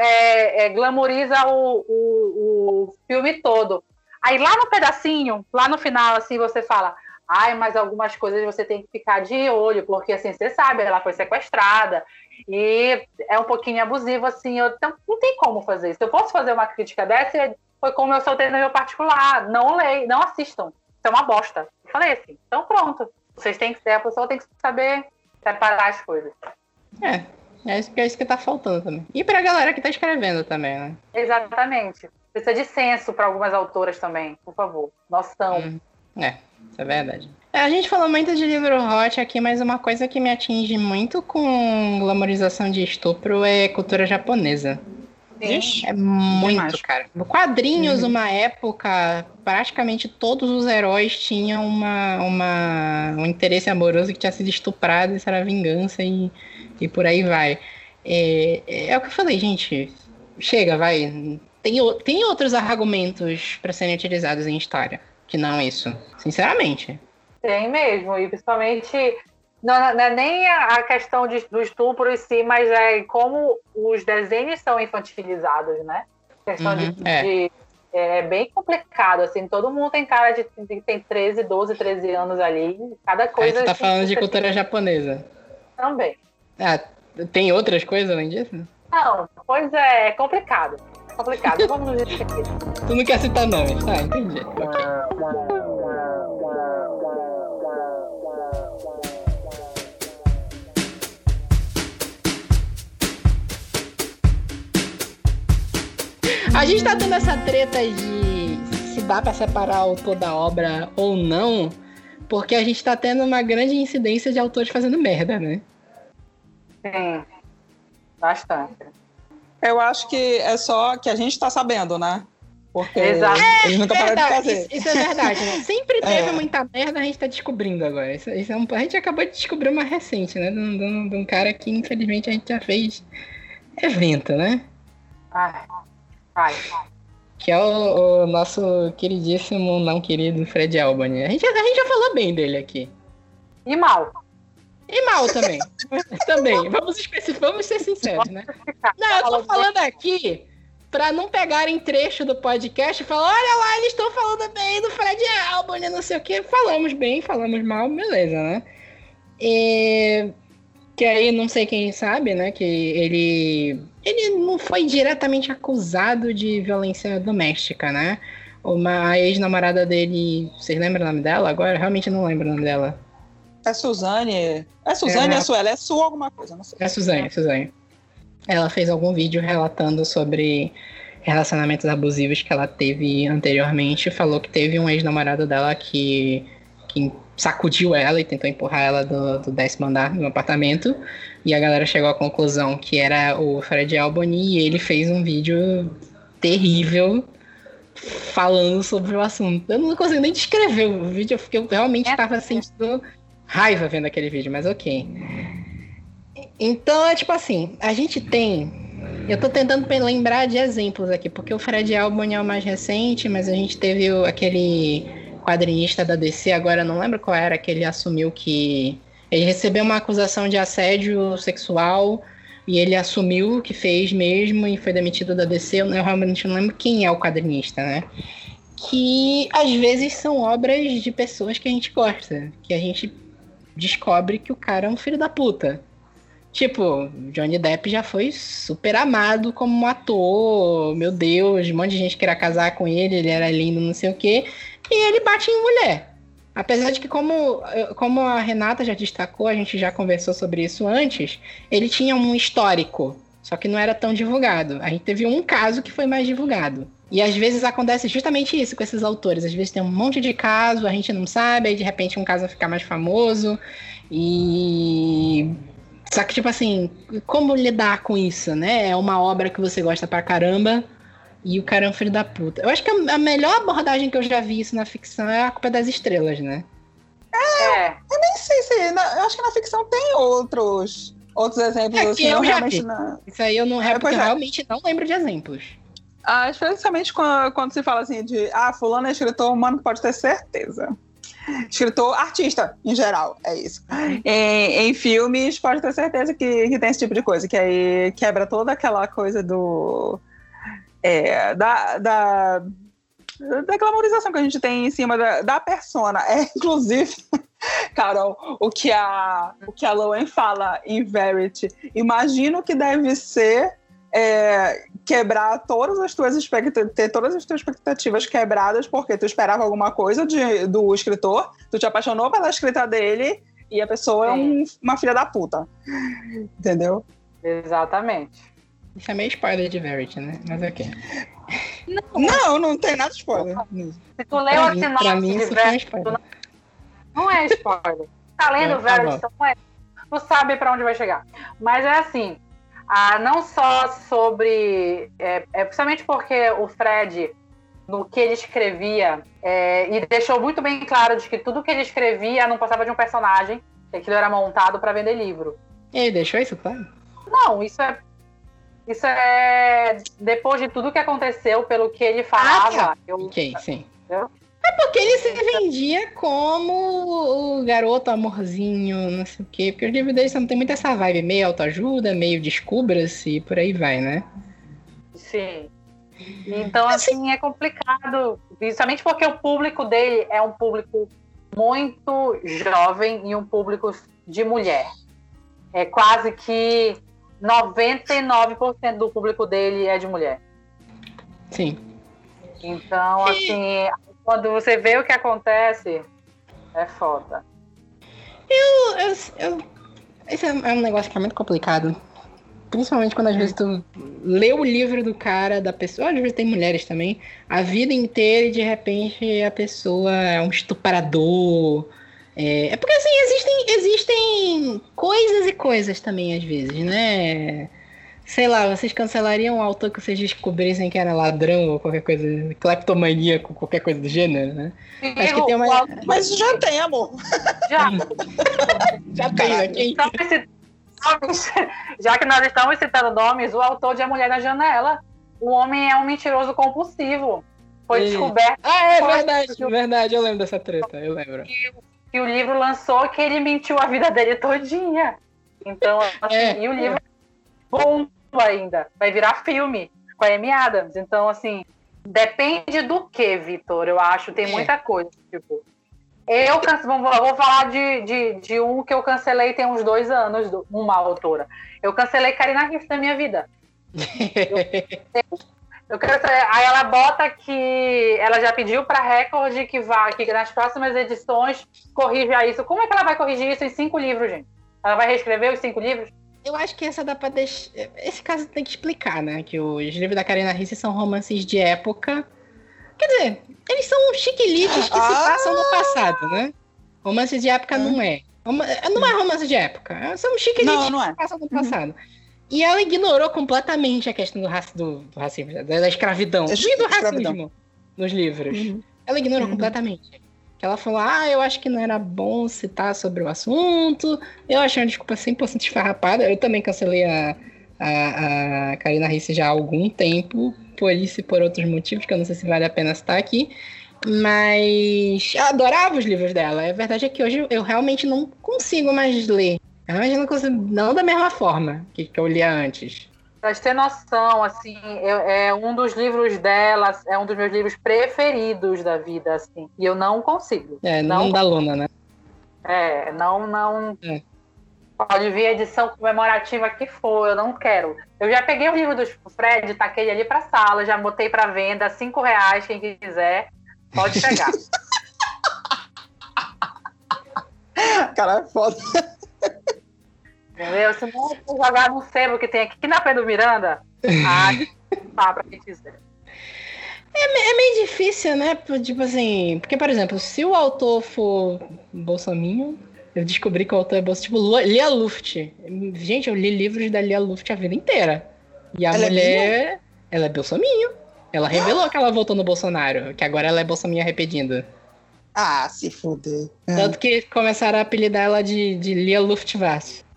é, é, glamoriza o, o, o filme todo. Aí lá no pedacinho, lá no final, assim, você fala, ai, mas algumas coisas você tem que ficar de olho, porque assim, você sabe, ela foi sequestrada e é um pouquinho abusivo, assim, eu não, não tem como fazer isso. Eu fosse fazer uma crítica dessa, foi como eu soltei no meu particular, não leio, não assistam, isso é uma bosta. Eu falei assim, então pronto, vocês têm que ser, a pessoa tem que saber separar as coisas. É, é isso, é isso que tá faltando também. E pra galera que tá escrevendo também, né? Exatamente. Precisa de senso para algumas autoras também, por favor. Noção. Hum, é, isso é verdade. É, a gente falou muito de livro hot aqui, mas uma coisa que me atinge muito com glamorização de estupro é cultura japonesa. Sim. É muito, cara. Quadrinhos, uhum. uma época, praticamente todos os heróis tinham uma, uma, um interesse amoroso que tinha sido estuprado, isso era vingança e e por aí vai. É, é, o que eu falei, gente. Chega, vai. Tem, tem outros argumentos para serem utilizados em história que não isso, sinceramente. Tem mesmo, e principalmente não, não é nem a questão de, do estupro em si, mas é como os desenhos são infantilizados, né? A questão uhum, de, é. de, é bem complicado, assim, todo mundo tem cara de, de tem 13, 12, 13 anos ali, cada coisa. Aí você tá falando de cultura japonesa. Também. Ah, tem outras coisas além disso? Não, pois é, é complicado. É complicado. Vamos nos aqui. Tu não quer citar nomes, tá? Entendi. Ok. A gente tá tendo essa treta de se dá pra separar o autor da obra ou não, porque a gente tá tendo uma grande incidência de autores fazendo merda, né? Sim, bastante. Eu acho que é só que a gente tá sabendo, né? Porque Exato. eles nunca pararam de fazer. Isso, isso é verdade, né? Sempre teve É. muita merda, a gente tá descobrindo agora. Isso, isso é um- a gente acabou de descobrir uma recente, né? De um, de um- de um cara que, infelizmente, a gente já fez evento, né? Que é o, o nosso queridíssimo, não querido Fred Albany. A gente, a gente já falou bem dele aqui. E mal. E mal também. também. Vamos, vamos ser sinceros, né? Não, eu tô falando aqui pra não pegarem trecho do podcast e falar, olha lá, eles estão falando bem do Fred Albany, não sei o que. Falamos bem, falamos mal, beleza, né? E... Que aí, não sei quem sabe, né? Que ele... Ele não foi diretamente acusado de violência doméstica, né? Uma ex-namorada dele... Vocês lembram o nome dela agora? Eu realmente não lembro o nome dela. É Suzane. É Suzane, É. é, Suela, é Su alguma coisa, não sei. É Suzane, é Suzane. Ela fez algum vídeo relatando sobre relacionamentos abusivos que ela teve anteriormente. Falou que teve um ex-namorado dela que, que sacudiu ela e tentou empurrar ela do, do décimo andar no apartamento. E a galera chegou à conclusão que era o Fred Albany e ele fez um vídeo terrível falando sobre o assunto. Eu não consigo nem descrever o vídeo, fiquei- eu realmente estava sentindo raiva vendo aquele vídeo, mas ok. Então, é tipo assim, a gente tem. Eu tô tentando lembrar de exemplos aqui, porque o Fred Albany é o mais recente, mas a gente teve aquele quadrinista da DC, agora não lembro qual era, que ele assumiu que. Ele recebeu uma acusação de assédio sexual e ele assumiu que fez mesmo e foi demitido da DC. Eu realmente não lembro quem é o quadrinista, né? Que às vezes são obras de pessoas que a gente gosta, que a gente descobre que o cara é um filho da puta. Tipo, Johnny Depp já foi super amado como um ator. Meu Deus, um monte de gente queria casar com ele, ele era lindo, não sei o quê. E ele bate em mulher. Apesar de que, como, como a Renata já destacou, a gente já conversou sobre isso antes, ele tinha um histórico, só que não era tão divulgado. A gente teve um caso que foi mais divulgado. E às vezes acontece justamente isso com esses autores. Às vezes tem um monte de caso, a gente não sabe, aí de repente um caso fica mais famoso. E só que, tipo assim, como lidar com isso, né? É uma obra que você gosta pra caramba e o cara é um filho da puta. Eu acho que a a melhor abordagem que eu já vi isso na ficção é a culpa das estrelas, né? É. Nem sei se. na- eu acho que na ficção tem outros, outros exemplos É que assim. eu não já vi. não. Isso aí eu não É, pois eu é. realmente não lembro de exemplos. Ah, especialmente quando, quando se fala assim de ah, fulano é escritor, mano, pode ter certeza. Escritor, artista, em geral, é isso. Em, em filmes, pode ter certeza que, que tem esse tipo de coisa, que aí quebra toda aquela coisa do. É, da, da, da glamorização que a gente tem em cima da, da persona. É, inclusive, Carol, o que a, o que a Lowen fala em Verity, imagino que deve ser é, quebrar todas as tuas expectativas, ter todas as tuas expectativas quebradas, porque tu esperava alguma coisa de, do escritor, tu te apaixonou pela escrita dele e a pessoa é um- uma filha da puta. Entendeu? Exatamente. Isso é meio spoiler de Verity, né? Mas ok. Não, não tem nada de spoiler. Se tu leu Pra a sinopse pra mim de Verity, tu spoiler. não, não é spoiler. Tá lendo É, tá Verity, então não é. Tu sabe pra onde vai chegar. Mas é assim, ah, não só sobre. É, é principalmente porque o Fred, no que ele escrevia, é, e deixou muito bem claro de que tudo que ele escrevia não passava de um personagem, que aquilo era montado pra vender livro. Ele deixou isso claro? Não, isso é. Isso é. Depois de tudo que aconteceu, pelo que ele falava. eu- Ok, sim. É porque ele se vendia como o garoto amorzinho, não sei o quê. Porque os livros dele não tem muito essa vibe, meio autoajuda, meio descubra-se e por aí vai, né? Sim. Então, assim, é complicado. Principalmente porque o público dele é um público muito jovem e um público de mulher. É quase que 99% do público dele é de mulher. Sim. Então, assim, quando você vê o que acontece, é foda. Eu, eu- eu- esse é um negócio que é muito complicado. principalmente quando às vezes tu lê o livro do cara, da pessoa, às vezes tem mulheres também, a vida inteira e de repente a pessoa é um estuprador. É, é porque assim, existem, existem coisas e coisas também às vezes, né? Sei lá, vocês cancelariam o autor que vocês descobrissem que era ladrão ou qualquer coisa, cleptomaníaco, qualquer coisa do gênero, né? Acho que tem uma... Mas já tem, amor. Já. já tem, né? Quem... Já que nós estamos citando nomes, o autor de A Mulher na Janela. O homem é um mentiroso compulsivo. Foi e... descoberto. Ah, é verdade, verdade, eu lembro dessa treta, eu lembro. Que, que, o livro lançou que ele mentiu a vida dele todinha. Então, assim, é, e o livro é bom ainda. Vai virar filme com a Amy Adams. Então, assim, depende do que, Vitor. Eu acho, tem é. muita coisa. Tipo, eu vou falar de, de, de, um que eu cancelei tem uns dois anos, uma autora. Eu cancelei Karina Riff da minha vida. eu, eu cancelei, aí ela bota que ela já pediu para Record que vá que nas próximas edições corrija isso. Como é que ela vai corrigir isso em cinco livros, gente? Ela vai reescrever os cinco livros? Eu acho que essa dá pra deixar. Esse caso tem que explicar, né? Que os livros da Karina Risse são romances de época. Quer dizer, eles são chiquilites que ah. se passam no passado, né? Romances de época não é. Não é romance de época. São chiquilites não, não é. que se passam no uhum. passado. Uhum. E ela ignorou completamente a questão do, raci do, do racismo, da, escravidão. É, e do racismo nos livros. Uhum. Ela ignorou uhum. completamente. Que ela falou, ah, eu acho que não era bom citar sobre o assunto. Eu achei uma desculpa 100% esfarrapada. Eu também cancelei a, a, a Karina Risse já há algum tempo, por isso e por outros motivos, que eu não sei se vale a pena citar aqui. Mas eu adorava os livros dela. A verdade é que hoje eu realmente não consigo mais ler. Eu realmente não consigo, não da mesma forma que, que eu lia antes. Pra ter noção, assim, eu, é um dos livros dela, é um dos meus livros preferidos da vida, assim. E eu não consigo. É, não, não da Luna, né? É, não, não. É. Pode vir a edição comemorativa que for, eu não quero. Eu já peguei o livro do Fred, taquei ele ali pra sala, já botei pra venda, cinco reais, quem quiser, pode pegar. Cara, é foda. Entendeu? Se não jogar no sebo que tem aqui na Pedro Miranda, ah, tá pra quem quiser. É, é, meio difícil, né? Tipo assim, porque, por exemplo, se o autor for Bolsonaro, eu descobri que o autor é Bolsonaro, tipo, Lia Luft. Gente, eu li livros da Lia Luft a vida inteira. E a ela é mulher, é ela é Bolsonaro. Ela revelou que ela votou no Bolsonaro, que agora ela é Bolsonaro arrependida. Ah, se fuder. Tanto que começaram a apelidar ela de, de Lia Luftwaffe.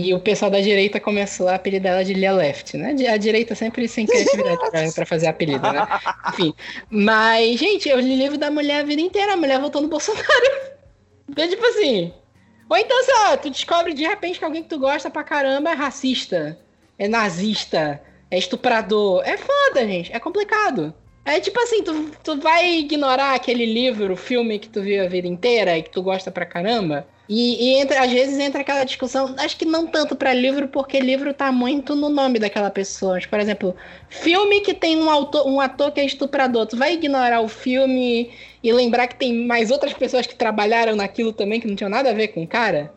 E o pessoal da direita começou a apelidar ela de Lia Left, né? A direita sempre sem criatividade pra, fazer apelido, né? Enfim. Mas, gente, eu li livro da mulher a vida inteira. A mulher votou no Bolsonaro. Então, tipo assim. Ou então, sei lá, tu descobre de repente que alguém que tu gosta pra caramba é racista, é nazista, é estuprador. É foda, gente. É complicado. É tipo assim, tu, tu vai ignorar aquele livro, filme que tu viu a vida inteira e que tu gosta pra caramba e, e entra, às vezes entra aquela discussão, acho que não tanto para livro, porque livro tá muito no nome daquela pessoa. Por exemplo, filme que tem um, autor, um ator que é estuprador, tu vai ignorar o filme e lembrar que tem mais outras pessoas que trabalharam naquilo também, que não tinham nada a ver com o cara?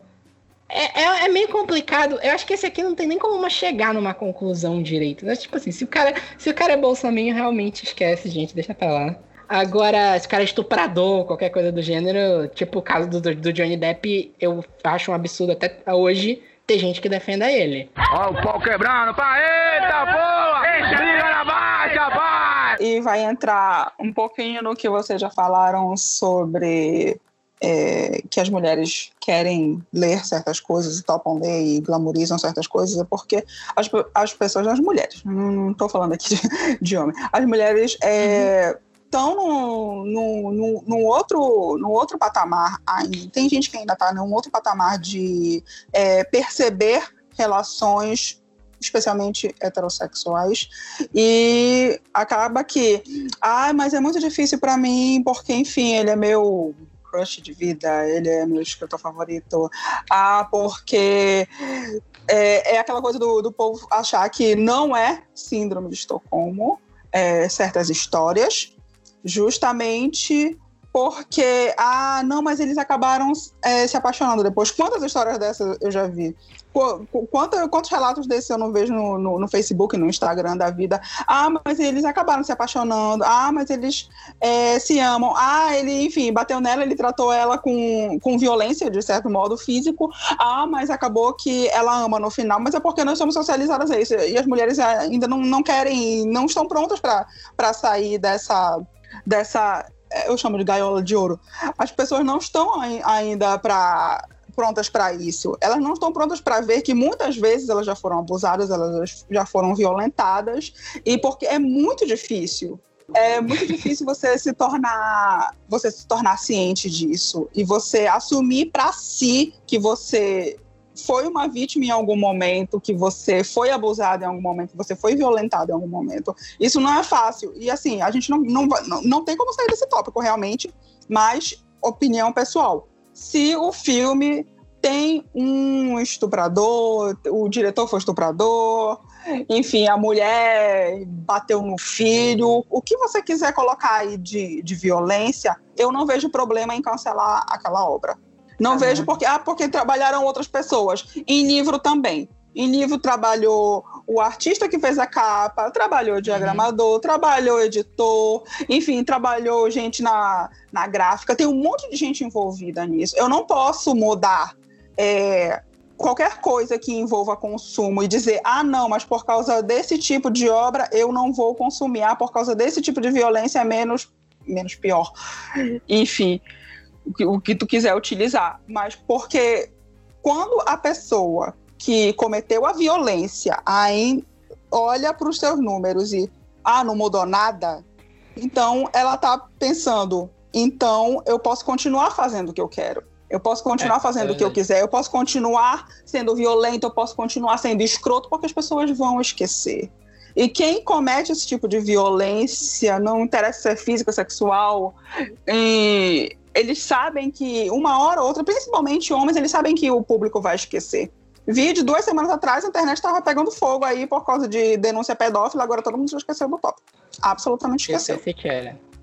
É, é, é, meio complicado. Eu acho que esse aqui não tem nem como uma chegar numa conclusão direito. Né? Tipo assim, se o cara, se o cara é bolsominion, realmente esquece, gente, deixa pra lá. Agora, esse cara é estuprador, qualquer coisa do gênero, tipo o caso do, do Johnny Depp, eu acho um absurdo até hoje ter gente que defenda ele. Ó, o pau quebrando, pá, eita porra! Liga na baixa, pai! E vai entrar um pouquinho no que vocês já falaram sobre é, que as mulheres querem ler certas coisas e topam ler e glamorizam certas coisas, é porque as, as pessoas, as mulheres, não estou falando aqui de, de homem, as mulheres é, uhum estão no, no, no, outro, no outro patamar ainda. Tem gente que ainda está num outro patamar de é, perceber relações especialmente heterossexuais e acaba que ah mas é muito difícil para mim porque enfim ele é meu crush de vida ele é meu escritor favorito ah porque é, é aquela coisa do, do povo achar que não é síndrome de Estocolmo é, certas histórias justamente porque, ah, não, mas eles acabaram é, se apaixonando depois. Quantas histórias dessas eu já vi? Quanto, quantos relatos desses eu não vejo no, no, no, Facebook, no Instagram da vida? Ah, mas eles acabaram se apaixonando. Ah, mas eles é, se amam. Ah, ele, enfim, bateu nela, ele tratou ela com, com violência, de certo modo, físico. Ah, mas acabou que ela ama no final. Mas é porque nós somos socializadas a isso. E as mulheres ainda não, não querem, não estão prontas para sair dessa dessa eu chamo de gaiola de ouro. As pessoas não estão ainda prontas para isso. Elas não estão prontas para ver que muitas vezes elas já foram abusadas, elas já foram violentadas e porque é muito difícil. É muito difícil você se tornar, você se tornar ciente disso e você assumir para si que você foi uma vítima em algum momento, que você foi abusado em algum momento, que você foi violentado em algum momento. Isso não é fácil. E assim, a gente não, não, não, não tem como sair desse tópico realmente, mas opinião pessoal. Se o filme tem um estuprador, o diretor foi estuprador, enfim, a mulher bateu no filho, o que você quiser colocar aí de, de violência, eu não vejo problema em cancelar aquela obra. Não vejo porque, ah, porque trabalharam outras pessoas. Em livro também. Em livro trabalhou o artista que fez a capa, trabalhou diagramador, uhum. trabalhou editor, enfim, trabalhou gente na, na gráfica. Tem um monte de gente envolvida nisso. Eu não posso mudar é, qualquer coisa que envolva consumo e dizer, ah, não, mas por causa desse tipo de obra eu não vou consumir, ah, por causa desse tipo de violência é menos, menos pior. Enfim o que, o que tu quiser utilizar, mas porque quando a pessoa que cometeu a violência aí olha para os seus números e ah, não mudou nada, então ela está pensando, então eu posso continuar fazendo o que eu quero. Eu posso continuar é, fazendo é o que eu quiser, eu posso continuar sendo violento, eu posso continuar sendo escroto, porque as pessoas vão esquecer. E quem comete esse tipo de violência, não interessa se é física, sexual, e eles sabem que uma hora ou outra, principalmente homens, eles sabem que o público vai esquecer. Vídeo, duas semanas atrás, a internet estava pegando fogo aí por causa de denúncia pedófila, agora todo mundo já esqueceu do top. Absolutamente esqueceu.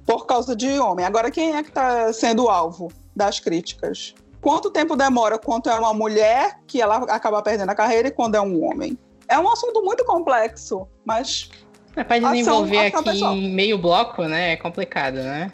Por causa de homem. Agora, quem é que está sendo alvo das críticas? Quanto tempo demora quando é uma mulher que ela acaba perdendo a carreira e quando é um homem? É um assunto muito complexo, mas. É, para desenvolver ação, ação aqui em meio bloco, né? É complicado, né?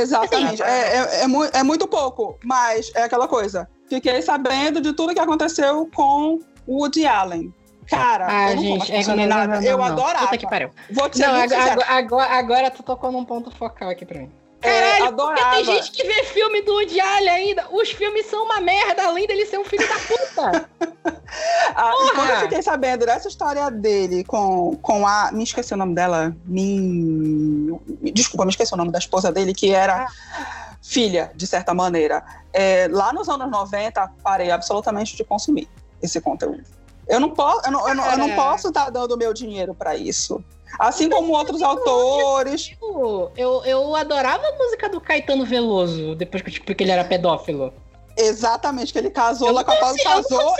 Exatamente. É, é, é, mu é, muito pouco, mas é aquela coisa. Fiquei sabendo de tudo que aconteceu com o Woody Allen. Cara, ah, eu não gente, é. Não, não, eu adorava. Puta que pariu. Vou te não, agora, agora, agora, tu tocou num ponto focal aqui pra mim. É, Caralho, porque tem gente que vê filme do Woody Allen ainda. Os filmes são uma merda, além dele ser um filho da puta. ah, e quando eu fiquei sabendo dessa história dele com, com a. Me esqueci o nome dela. Me... Desculpa, me esqueci o nome da esposa dele, que era filha, de certa maneira. É, lá nos anos 90, parei absolutamente de consumir esse conteúdo. Eu não, posso, eu não, eu não, eu não posso estar dando meu dinheiro para isso. Assim como outros autores. Eu, eu adorava a música do Caetano Veloso, depois que eu tipo, que ele era pedófilo. Exatamente, que ele casou lá com a Paula, casou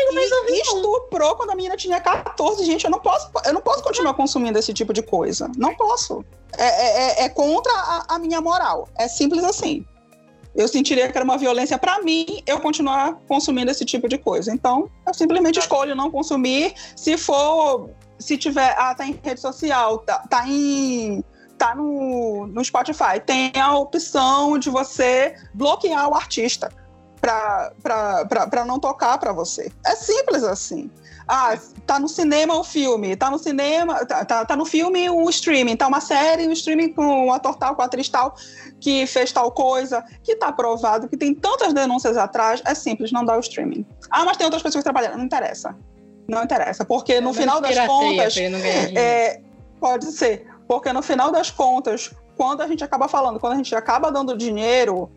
e estuprou quando a menina tinha 14. Gente, eu não posso, eu não posso continuar consumindo esse tipo de coisa. Não posso. É, é, é, é contra a, a, minha moral. É simples assim. Eu sentiria que era uma violência para mim eu continuar consumindo esse tipo de coisa. Então, eu simplesmente escolho não consumir. Se for se tiver, ah, tá em rede social, tá, tá em tá no, no Spotify, tem a opção de você bloquear o artista para não tocar para você. É simples assim. Ah, tá no cinema o filme, tá no cinema, tá, tá, tá no filme o streaming, tá uma série, o streaming com o ator tal, com a atriz tal, que fez tal coisa, que tá aprovado, que tem tantas denúncias atrás, é simples, não dá o streaming. Ah, mas tem outras pessoas trabalhando, não interessa. Não interessa, porque no final das contas. É, pode ser, porque no final das contas, quando a gente acaba falando, quando a gente acaba dando dinheiro,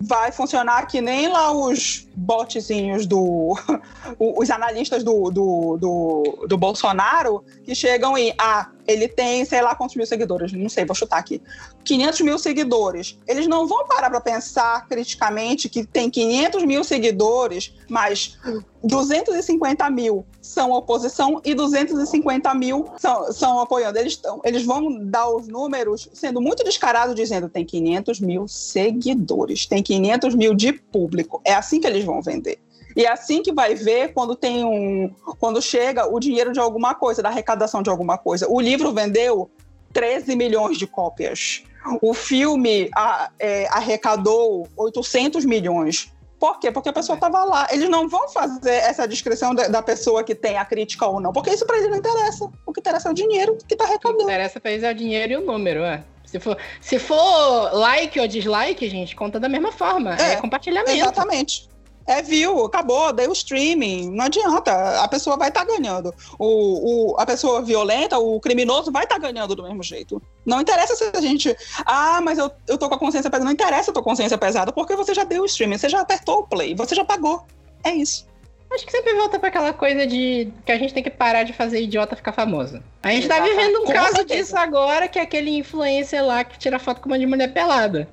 vai funcionar que nem lá os botzinhos do. os analistas do, do, do, do Bolsonaro que chegam e. Ah, ele tem, sei lá quantos mil seguidores, não sei, vou chutar aqui. 500 mil seguidores. Eles não vão parar para pensar criticamente que tem 500 mil seguidores, mas 250 mil são oposição e 250 mil são, são apoiando. Eles, tão, eles vão dar os números sendo muito descarados, dizendo tem 500 mil seguidores, tem 500 mil de público. É assim que eles vão vender. E é assim que vai ver quando tem um. quando chega o dinheiro de alguma coisa, da arrecadação de alguma coisa. O livro vendeu 13 milhões de cópias. O filme a, é, arrecadou 800 milhões. Por quê? Porque a pessoa estava lá. Eles não vão fazer essa descrição da, da, pessoa que tem a crítica ou não, porque isso para eles não interessa. O que interessa é o dinheiro que está arrecadando. O que interessa para eles é o dinheiro e o número, é. Se for, se for like ou dislike, gente, conta da mesma forma. É, é compartilhamento. Exatamente é view, acabou, deu streaming, não adianta, a pessoa vai estar tá ganhando. O, o, a pessoa violenta, o criminoso vai estar tá ganhando do mesmo jeito. Não interessa se a gente. Ah, mas eu, eu tô com a consciência pesada. Não interessa a tua consciência pesada, porque você já deu o streaming, você já apertou o play, você já pagou. É isso. Acho que sempre volta para aquela coisa de que a gente tem que parar de fazer idiota ficar famoso. A gente tá vivendo um com caso certeza. disso agora, que é aquele influencer lá que tira foto com uma de mulher pelada.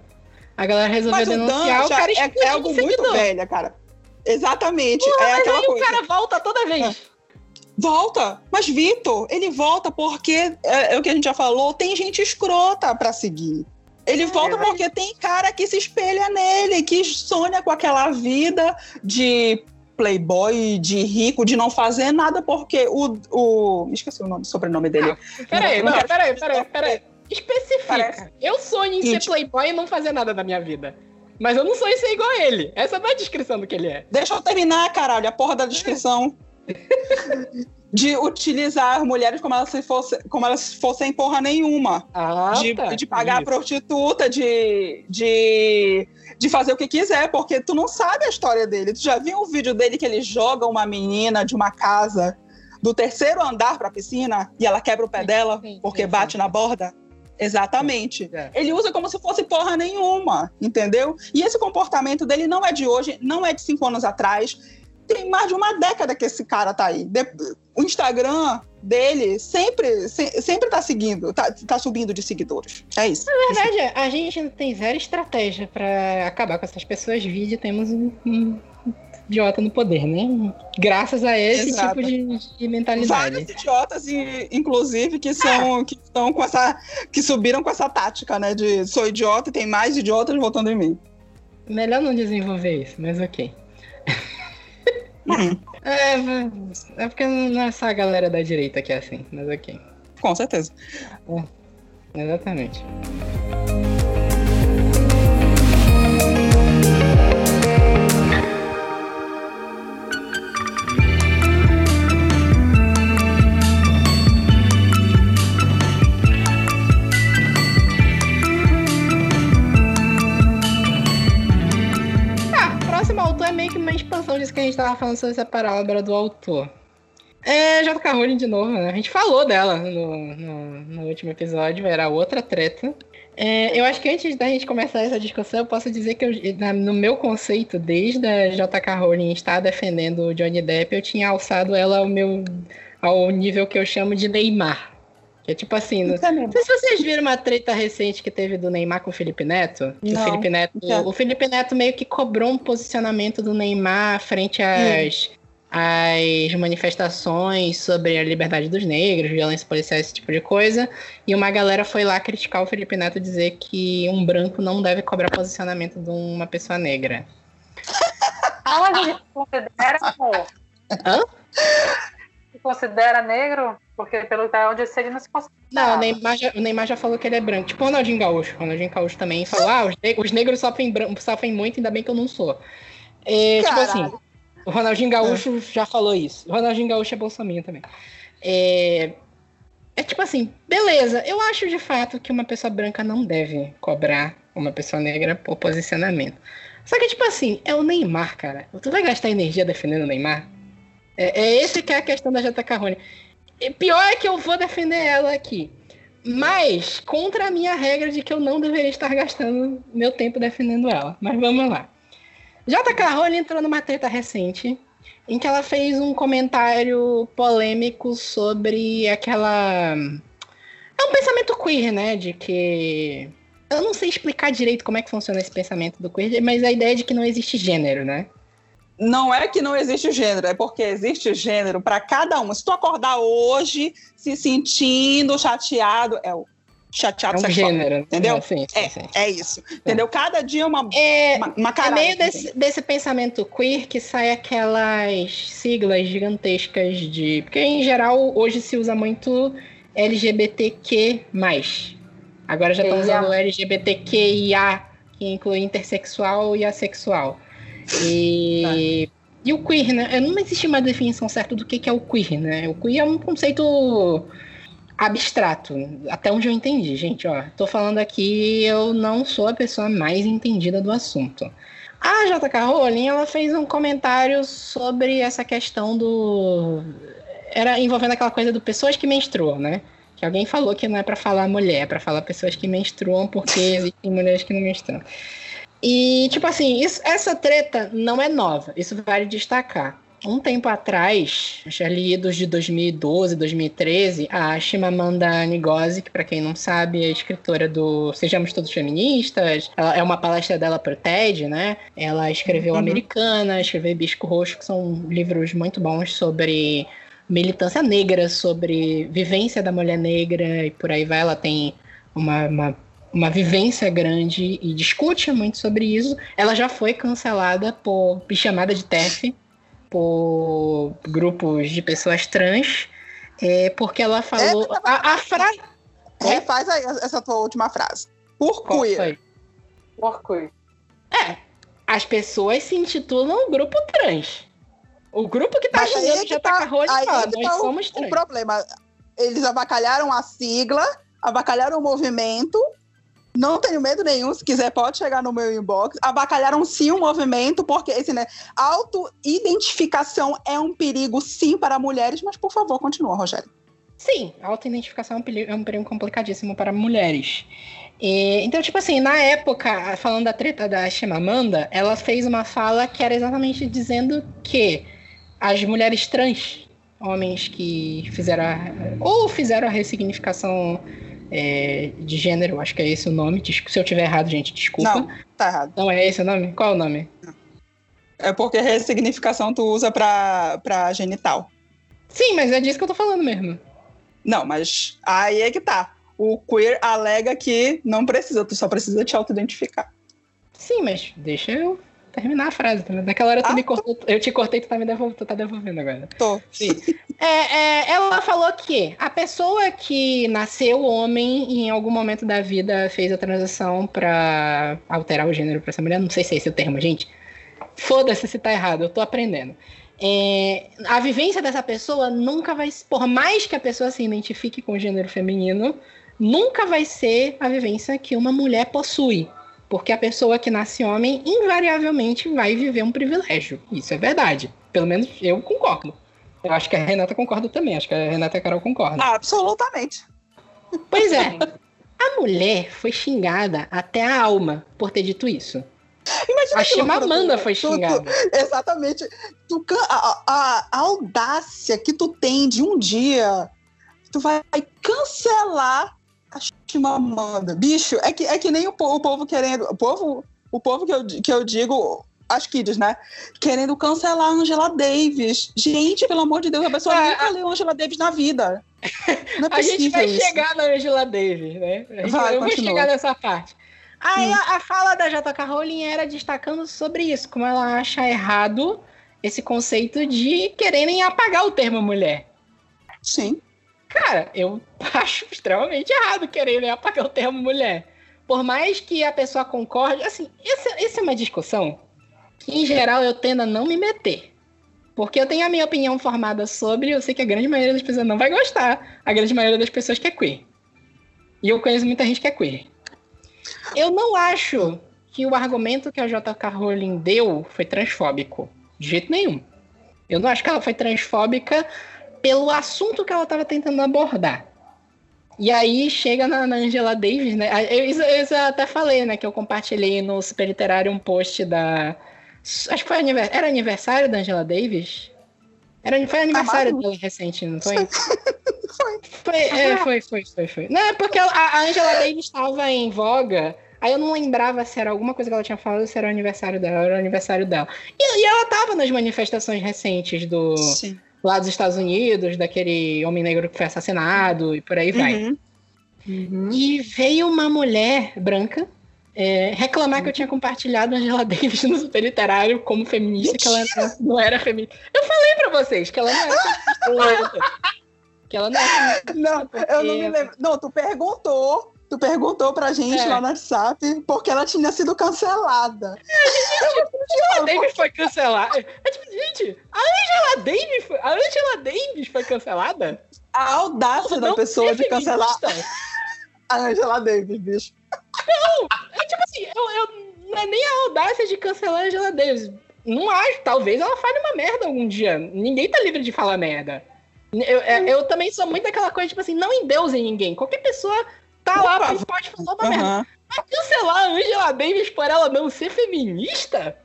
A galera resolveu denunciar, o, o cara é, é algo muito velho, cara. Exatamente. Porra, é aquela aí coisa. o cara volta toda vez. É. Volta, mas Vitor, ele volta porque é, é, o que a gente já falou, tem gente escrota para seguir. Ele é, volta porque tem cara que se espelha nele, que sonha com aquela vida de playboy, de rico, de não fazer nada, porque o. o esqueci o nome, sobrenome dele. Ah, peraí, não, não, peraí, peraí, peraí. Especifica. Parece. Eu sonho em ser playboy e não fazer nada da minha vida. Mas eu não sou isso igual a ele. Essa não é a descrição do que ele é. Deixa eu terminar, caralho, a porra da descrição. de utilizar mulheres como elas, se fosse, como elas fossem porra nenhuma. Ah, de, tá. de pagar isso. prostituta, de, de, de fazer o que quiser, porque tu não sabe a história dele. Tu já viu um vídeo dele que ele joga uma menina de uma casa do terceiro andar pra piscina e ela quebra o pé dela sim, porque sim, bate na borda? Exatamente. É. Ele usa como se fosse porra nenhuma, entendeu? E esse comportamento dele não é de hoje, não é de cinco anos atrás. Tem mais de uma década que esse cara tá aí. O Instagram dele sempre, sempre tá seguindo, tá, tá subindo de seguidores. É isso. Na verdade, a gente não tem zero estratégia para acabar com essas pessoas. Vídeo temos um, um idiota no poder, né? Graças a esse Exato. tipo de, de, mentalidade. Vários idiotas, inclusive, que são é. que estão com essa. que subiram com essa tática, né? De sou idiota e tem mais idiotas votando em mim. Melhor não desenvolver isso, mas ok. Uhum. é, é porque não é só a galera da direita que é assim, mas ok. Com certeza. É, exatamente. Expansão disso que a gente tava falando sobre separar a obra do autor. É, J.K. Rowling de novo, né? A gente falou dela no, no, no último episódio, era outra treta. É, eu acho que antes da gente começar essa discussão, eu posso dizer que eu, na, no meu conceito, desde a J.K. Rowling estar defendendo o Johnny Depp, eu tinha alçado ela ao meu ao nível que eu chamo de Neymar. Que é tipo assim, não, não sei se vocês viram uma treta recente que teve do Neymar com o Felipe Neto. Não, o Felipe Neto, o Felipe Neto meio que cobrou um posicionamento do Neymar frente às, às manifestações sobre a liberdade dos negros, violência policial, esse tipo de coisa. E uma galera foi lá criticar o Felipe Neto dizer que um branco não deve cobrar posicionamento de uma pessoa negra. Aonde considera, amor? Hã? Considera negro? Porque pelo que onde eu sei, ele não se considera. Não, o Neymar, já, o Neymar já falou que ele é branco. Tipo o Ronaldinho Gaúcho. O Ronaldinho Gaúcho também falou: ah, os, negros, os negros sofrem, sofrem muito, ainda bem que eu não sou. É, tipo assim, o Ronaldinho Gaúcho é. já falou isso. O Ronaldinho Gaúcho é bolsominion também. É, é tipo assim, beleza, eu acho de fato que uma pessoa branca não deve cobrar uma pessoa negra por posicionamento. Só que, tipo assim, é o Neymar, cara. Tu vai gastar energia defendendo o Neymar? É, é esse que é a questão da JK Rowling. E pior é que eu vou defender ela aqui. Mas contra a minha regra de que eu não deveria estar gastando meu tempo defendendo ela. Mas vamos lá. JK Rowling entrou numa treta recente em que ela fez um comentário polêmico sobre aquela queer, né? De que. Eu não sei explicar direito como é que funciona esse pensamento do queer, mas a ideia é de que não existe gênero, né? Não é que não existe gênero, é porque existe gênero para cada um. Se tu acordar hoje se sentindo chateado, é o chateado É um sexual. gênero. Entendeu? É, sim, sim, É, sim. é isso. Entendeu? Cada dia é uma, É, uma, uma É caralho, meio entendeu? desse, desse pensamento queer que sai aquelas siglas gigantescas de. Porque em geral hoje se usa muito LGBTQ. Agora já estão usando LGBTQIA, que inclui intersexual e assexual. E. E o queer, né? Não existe uma definição certa do que que é o queer, né? O queer é um conceito abstrato, até onde eu entendi, gente, ó. Tô falando aqui, eu não sou a pessoa mais entendida do assunto. A JK Rowling, ela fez um comentário sobre essa questão do era envolvendo aquela coisa do pessoas que menstruam, né? Que alguém falou que não é pra falar mulher, é pra falar pessoas que menstruam porque existem mulheres que não menstruam. E, tipo assim, isso- essa treta não é nova, isso vale destacar. Um tempo atrás, acho ali dos de 2012, 2013, a Chimamanda Ngozi, que pra quem não sabe é escritora do Sejamos Todos Feministas, ela, é uma palestra dela pro TED, né? Ela escreveu Uhum. Americana, escreveu Bisco Roxo, que são livros muito bons sobre militância negra, sobre vivência da mulher negra e por aí vai. Ela tem uma, uma, uma vivência grande e discute muito sobre isso. Ela já foi cancelada por chamada de TEF por grupos de pessoas trans, é, porque ela falou. A, a frase. Refaz aí essa tua última frase. Por Qual queer. foi? Orkut. É, as pessoas se intitulam grupo trans. O grupo que tá Mas xingando é que já tá- tá é fala, nós tá o- somos O trans. problema, eles avacalharam a sigla, avacalharam o movimento. Não tenho medo nenhum, se quiser pode chegar no meu inbox. Avacalharam sim o movimento, porque esse, né, auto-identificação é um perigo sim para mulheres, mas por favor, continua, Rogério. Sim, autoidentificação é um perigo, é um perigo complicadíssimo para mulheres. E, então, tipo assim, na época, falando da treta da Chimamanda, ela fez uma fala que era exatamente dizendo que as mulheres trans, homens que fizeram a, ou fizeram a ressignificação é, de gênero, acho que é esse o nome, se eu tiver errado, gente, desculpa. Não, tá errado. Não é esse o nome? Qual é o nome? É porque ressignificação tu usa pra, pra genital. Sim, mas é disso que eu tô falando mesmo. Não, mas aí é que tá. O queer alega que não precisa, tu só precisa te auto-identificar. Sim, mas deixa eu terminar a frase. tá? Naquela hora tu Ah, me cortou, eu te cortei, tu tá me devolvendo, tu tá devolvendo agora. Tô. Sim. É, é, ela falou que a pessoa que nasceu homem e em algum momento da vida fez a transição pra alterar o gênero pra essa mulher, não sei se é esse o termo, gente. Foda-se se tá errado, eu tô aprendendo. É, a vivência dessa pessoa nunca vai, por mais que a pessoa se identifique com o gênero feminino, nunca vai ser a vivência que uma mulher possui. Porque a pessoa que nasce homem invariavelmente vai viver um privilégio. Isso é verdade. Pelo menos eu concordo. Eu acho que a Renata concorda também. Acho que a Renata e a Carol concordam. Absolutamente. Pois é. A mulher foi xingada até a alma por ter dito isso. Imagina A Chimamanda tu- foi tu- tu- xingada. Exatamente. Tu a, a- a audácia que tu tem de um dia, tu vai cancelar a Chimamanda. Bicho, é que, é que nem o, o povo querendo. O povo, o povo que, eu, que eu digo, as kids, né? Querendo cancelar a Angela Davis. Gente, pelo amor de Deus, a pessoa Ah, nunca leu Angela Davis na vida. Não é A gente vai isso. chegar na Angela Davis, né? A gente- Vai, eu vou chegar nessa parte. Aí Hum. a, a fala da JK Rowling era destacando sobre isso, como ela acha errado esse conceito de quererem apagar o termo mulher. Sim. Cara, eu acho extremamente errado quererem apagar o termo mulher. Por mais que a pessoa concorde, assim, essa, essa é uma discussão que, em geral, eu tendo a não me meter. Porque eu tenho a minha opinião formada sobre, eu sei que a grande maioria das pessoas não vai gostar, a grande maioria das pessoas que é queer. E eu conheço muita gente que é queer. Eu não acho que o argumento que a JK Rowling deu foi transfóbico. De jeito nenhum. Eu não acho que ela foi transfóbica pelo assunto que ela estava tentando abordar. E aí chega na, na Angela Davis, né? Eu, isso eu até falei, né? Que eu compartilhei no Super Literário um post da. Acho que foi aniversário. Era aniversário da Angela Davis? Era, foi aniversário dela recente, não foi? Foi. Foi, é, foi, foi, foi, foi. Não, é porque a, a Angela Davis estava em voga. Aí eu não lembrava se era alguma coisa que ela tinha falado ou se era o aniversário dela. Era o aniversário dela. E, e ela tava nas manifestações recentes do, Sim. Lá dos Estados Unidos, daquele homem negro que foi assassinado e por aí vai. Uhum. Uhum. E veio uma mulher branca é, reclamar que eu tinha compartilhado a Angela Davis no super literário como feminista, que ela não, era feminista. Eu falei pra vocês que ela não era feminista. Que ela não era feminista. Não, eu não me lembro. Não, tu perguntou. Tu perguntou pra gente É. lá no WhatsApp porque ela tinha sido cancelada. A Angela Davis foi cancelada. É tipo, gente, a Angela Davis foi, a Angela Davis foi cancelada? A audácia da não pessoa de cancelar a Angela Davis, bicho. É tipo assim, eu, eu- não é nem a audácia de cancelar a Angela Davis. Não acho, talvez ela fale uma merda algum dia. Ninguém tá livre de falar merda. Eu, é- eu também sou muito daquela coisa, tipo assim, não endeuse ninguém. Qualquer pessoa tá lá Opa. e pode falar uma merda. Aham. Mas cancelar a Angela Davis por ela não ser feminista?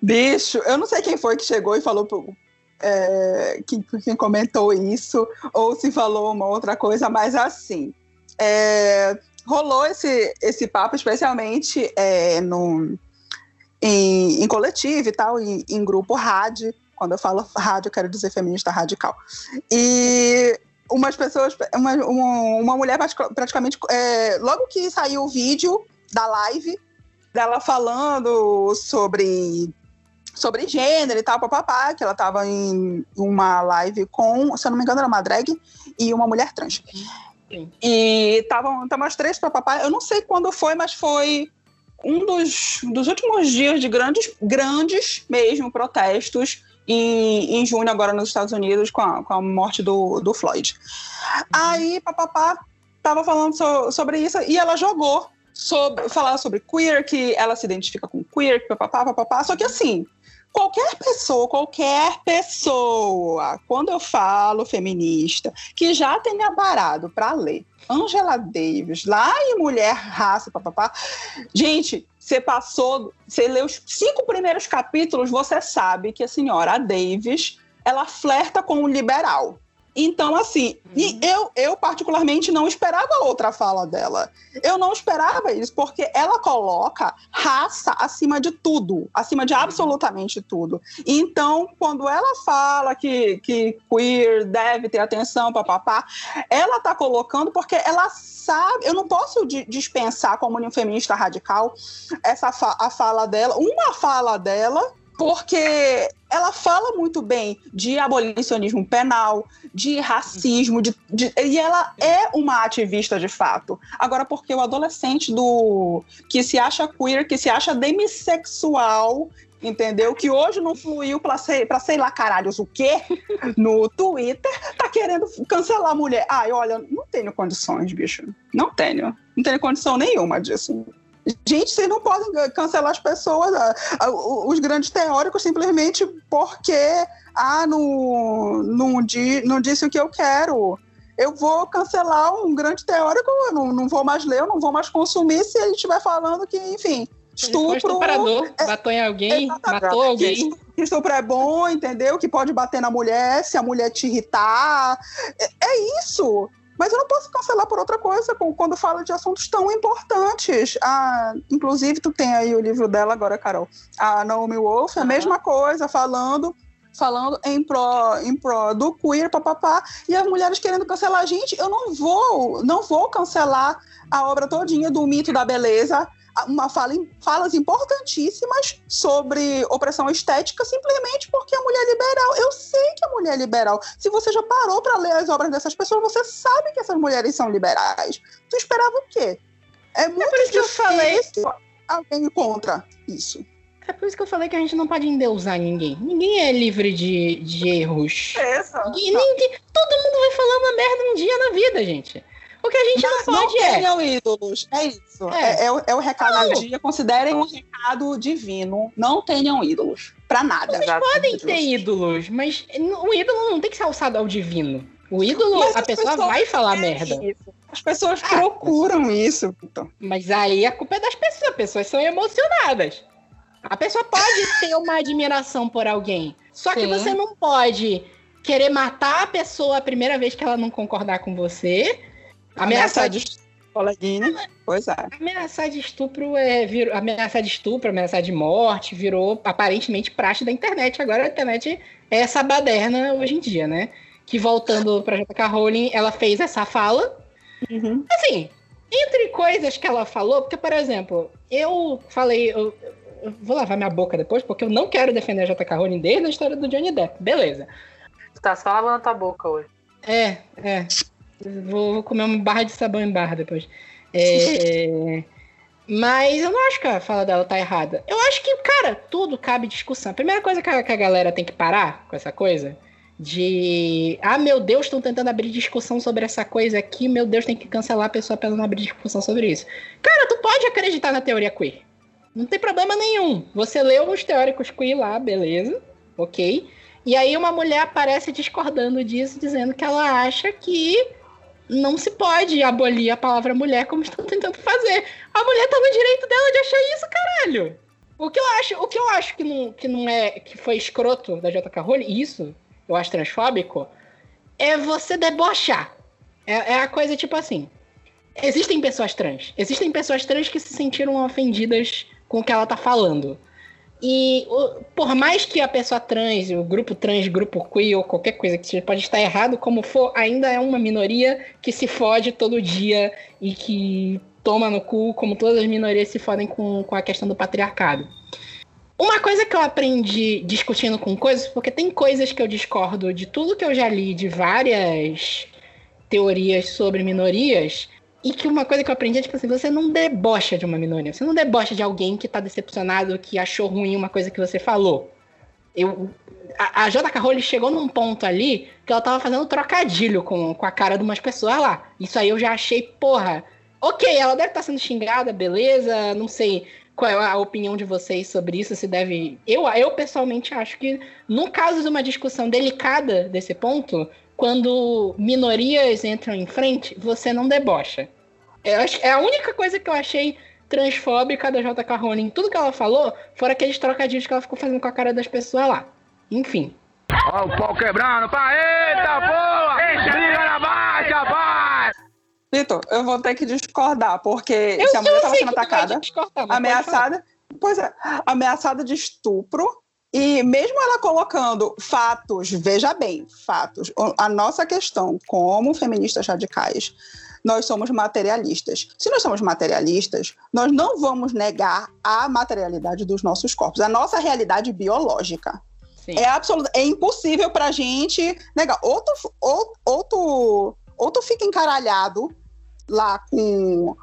Bicho, eu não sei quem foi que chegou e falou pro, é, quem, quem comentou isso, ou se falou uma outra coisa, mas assim, é, rolou esse, esse papo, especialmente é, no, em, em coletivo e tal, em, em grupo rádio. Quando eu falo rádio, eu quero dizer feminista radical. E umas pessoas, uma, uma, uma mulher pratica- praticamente, é, logo que saiu o vídeo da live, dela falando sobre sobre gênero e tal, papapá, que ela tava em uma live com, se eu não me engano, era uma drag e uma mulher trans. Sim. E estavam estavam as três papapá, eu não sei quando foi, mas foi um dos, dos últimos dias de grandes, grandes mesmo protestos em, em junho, agora nos Estados Unidos, com a, com a morte do, do Floyd. Aí, papapá, tava falando so- sobre isso e ela jogou sobre falar sobre queer, que ela se identifica com queer, que papapá, papapá. Só que assim, qualquer pessoa, qualquer pessoa, quando eu falo feminista, que já tenha parado para ler. Angela Davis, lá em Mulher, Raça, papapá, gente, você passou, você leu os cinco primeiros capítulos, você sabe que a senhora Davis, ela flerta com o liberal. Então, assim, e eu, eu particularmente não esperava outra fala dela. Eu não esperava isso, porque ela coloca raça acima de tudo, acima de absolutamente tudo. Então, quando ela fala que, que queer deve ter atenção, papapá, ela tá colocando porque ela sabe. Eu não posso di- dispensar como um feminista radical essa fa- a fala dela, uma fala dela. Porque ela fala muito bem de abolicionismo penal, de racismo, de, de- e ela é uma ativista de fato. Agora, porque o adolescente do que se acha queer, que se acha demissexual, entendeu? Que hoje não fluiu pra sei, pra sei lá caralhos o quê no Twitter, tá querendo cancelar a mulher. Ai, olha, não tenho condições, bicho. Não tenho. Não tenho condição nenhuma disso. Gente, vocês não podem cancelar as pessoas, os grandes teóricos, simplesmente porque ah, não, não, di, não disse o que eu quero. Eu vou cancelar um grande teórico, eu não, não vou mais ler, eu não vou mais consumir se ele estiver falando que, enfim, estupro. estuprador, matou em alguém, Exatamente. matou alguém. Que estupro é bom, entendeu? Que pode bater na mulher, se a mulher te irritar. É, é isso. Mas eu não posso cancelar por outra coisa quando fala de assuntos tão importantes. Ah, inclusive, tu tem aí o livro dela agora, Carol. A Naomi Wolf, a mesma coisa, falando falando em pró, em pró do queer, papapá, e as mulheres querendo cancelar. Gente, eu não vou, não vou cancelar a obra todinha do mito da beleza, uma fala, falas importantíssimas sobre opressão estética simplesmente porque a mulher é liberal. Eu sei que a mulher é liberal. Se você já parou para ler as obras dessas pessoas, você sabe que essas mulheres são liberais. Tu esperava o quê? É muito isso que eu falei. alguém contra isso. É por isso que eu falei que a gente não pode endeusar ninguém. Ninguém é livre de, de erros. Ninguém, ninguém- todo mundo vai falar uma merda um dia na vida, gente. O que a gente não, Mas não pode é. tenham ídolos. É isso. É. É, é o, é o recado Não. do dia. Considerem um recado divino. Não tenham ídolos. Pra nada. Podem ter ídolos, mas o ídolo não tem que ser alçado ao divino. O ídolo, Mas a pessoa vai falar merda. isso. As pessoas Ah, procuram isso. Então. Mas aí a culpa é das pessoas. As pessoas são emocionadas. A pessoa pode ter uma admiração por alguém. Só que Sim. você não pode querer matar a pessoa a primeira vez que ela não concordar com você. Ameaçar de, de coleguinha. Pois é. ameaçar de estupro é. Virou, ameaçar de estupro, ameaçar de morte, virou aparentemente praxe da internet. Agora a internet é essa baderna hoje em dia, né? Que voltando pra J.K. Rowling, ela fez essa fala. Uhum. Assim, entre coisas que ela falou, porque, por exemplo, eu falei. Eu, eu vou lavar minha boca depois, porque eu não quero defender a J.K. Rowling desde a história do Johnny Depp. Beleza. Tu tá só lavando tua boca hoje. É, é. Vou, vou comer uma barra de sabão em barra depois. É, mas eu não acho que a fala dela tá errada. Eu acho que, cara, tudo cabe discussão. A primeira coisa que a, que a galera tem que parar com essa coisa de. Ah, meu Deus, estão tentando abrir discussão sobre essa coisa aqui. Meu Deus, tem que cancelar a pessoa pela não abrir discussão sobre isso. Cara, tu pode acreditar na teoria queer. Não tem problema nenhum. Você leu uns teóricos queer lá, beleza, ok. E aí uma mulher aparece discordando disso, dizendo que ela acha que não se pode abolir a palavra mulher como estão tentando fazer. A mulher tá no direito dela de achar isso, caralho. O que eu acho, o que eu acho que não, que não é que foi escroto da JK Rowling, isso, eu acho transfóbico, é você debochar. É, é a coisa tipo assim. Existem pessoas trans. Existem pessoas trans que se sentiram ofendidas com o que ela tá falando. E por mais que a pessoa trans, o grupo trans, grupo queer ou qualquer coisa que seja, pode estar errado como for, ainda é uma minoria que se fode todo dia e que toma no cu, como todas as minorias se fodem com, com a questão do patriarcado. Uma coisa que eu aprendi discutindo com coisas, porque tem coisas que eu discordo de tudo que eu já li, de várias teorias sobre minorias, e que uma coisa que eu aprendi é, tipo assim, você não debocha de uma minoria. Você não debocha de alguém que tá decepcionado, que achou ruim uma coisa que você falou. Eu, a, a J.K. Chegou num ponto ali que ela tava fazendo trocadilho com, com a cara de umas pessoas lá. Isso aí eu já achei, porra. Ok, ela deve estar sendo xingada, beleza. Não sei qual é a opinião de vocês sobre isso, se deve. Eu, eu pessoalmente acho que, no caso de uma discussão delicada desse ponto, quando minorias entram em frente, você não debocha. É a única coisa que eu achei transfóbica da J.K. Rowling. Tudo que ela falou foram aqueles trocadilhos que ela ficou fazendo com a cara das pessoas lá. Enfim. Ó o pau quebrando, pá, eita porra! Briga na baixa, vai! Vitor, eu vou ter que discordar, porque Eu, se a mulher tava sendo atacada, ameaçada, pois é, ameaçada de estupro, e mesmo ela colocando fatos, veja bem, fatos, a nossa questão como feministas radicais, nós somos materialistas. Se nós somos materialistas, nós não vamos negar a materialidade dos nossos corpos, a nossa realidade biológica. Sim. É absoluto, é impossível pra gente negar. Ou tu, ou, ou tu, ou tu fica encaralhado lá com,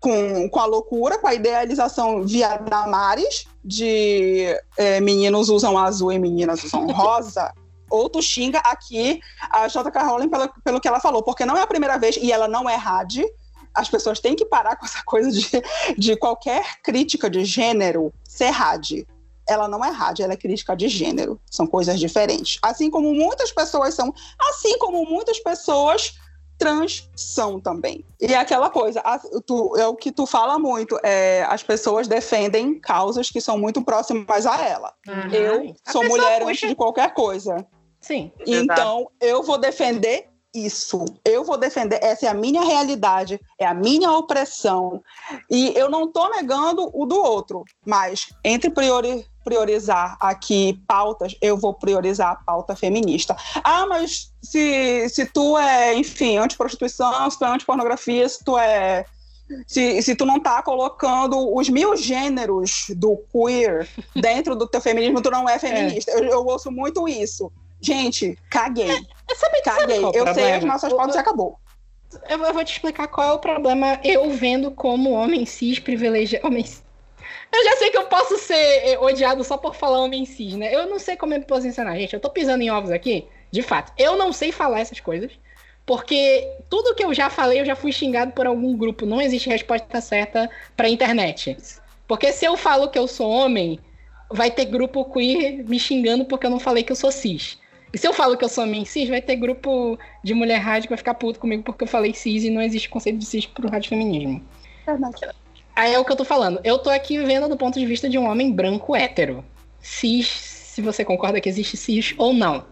com, com a loucura, com a idealização via Damares de é, meninos usam azul e meninas usam rosa. Ou tu xinga aqui a J.K. Rowling pelo, pelo que ela falou, porque não é a primeira vez, e ela não é rádio. As pessoas têm que parar com essa coisa de, de qualquer crítica de gênero ser rádio ela não é rádio, ela é crítica de gênero. São coisas diferentes. Assim como muitas pessoas são, assim como muitas pessoas trans são também. E é aquela coisa, a- tu- é o que tu fala muito, é, as pessoas defendem causas que são muito próximas a ela. Aham. Eu A sou mulher puxa- antes de qualquer coisa. Sim. Exato. Então, eu vou defender isso. Eu vou defender. Essa é a minha realidade, é a minha opressão. E eu não estou negando o do outro, mas entre priori- priorizar aqui pautas, eu vou priorizar a pauta feminista. Ah, mas se, se tu é, enfim, antiprostituição, se tu é antipornografia, se tu é. Se, se tu não tá colocando os mil gêneros do queer dentro do teu feminismo, tu não é feminista. Eu, eu ouço muito isso. Gente, caguei. É, sabe, sabe Caguei. qual o Eu sei as nossas pautas e acabou. Eu, eu vou te explicar qual é o problema eu vendo como homem cis privilegiado. Homem... cis. Eu já sei que eu posso ser eh, odiado só por falar homem cis, né? Eu não sei como me posicionar, gente. Eu tô pisando em ovos aqui, de fato. Eu não sei falar essas coisas, porque tudo que eu já falei eu já fui xingado por algum grupo. Não existe resposta certa pra internet. Porque se eu falo que eu sou homem, vai ter grupo queer me xingando porque eu não falei que eu sou cis. E se eu falo que eu sou homem cis, vai ter grupo de mulher rádio que vai ficar puto comigo porque eu falei cis e não existe conceito de cis pro rádio feminismo. aí é o que eu tô falando. Eu tô aqui vendo do ponto de vista de um homem branco hétero. Cis, se você concorda que existe cis ou não.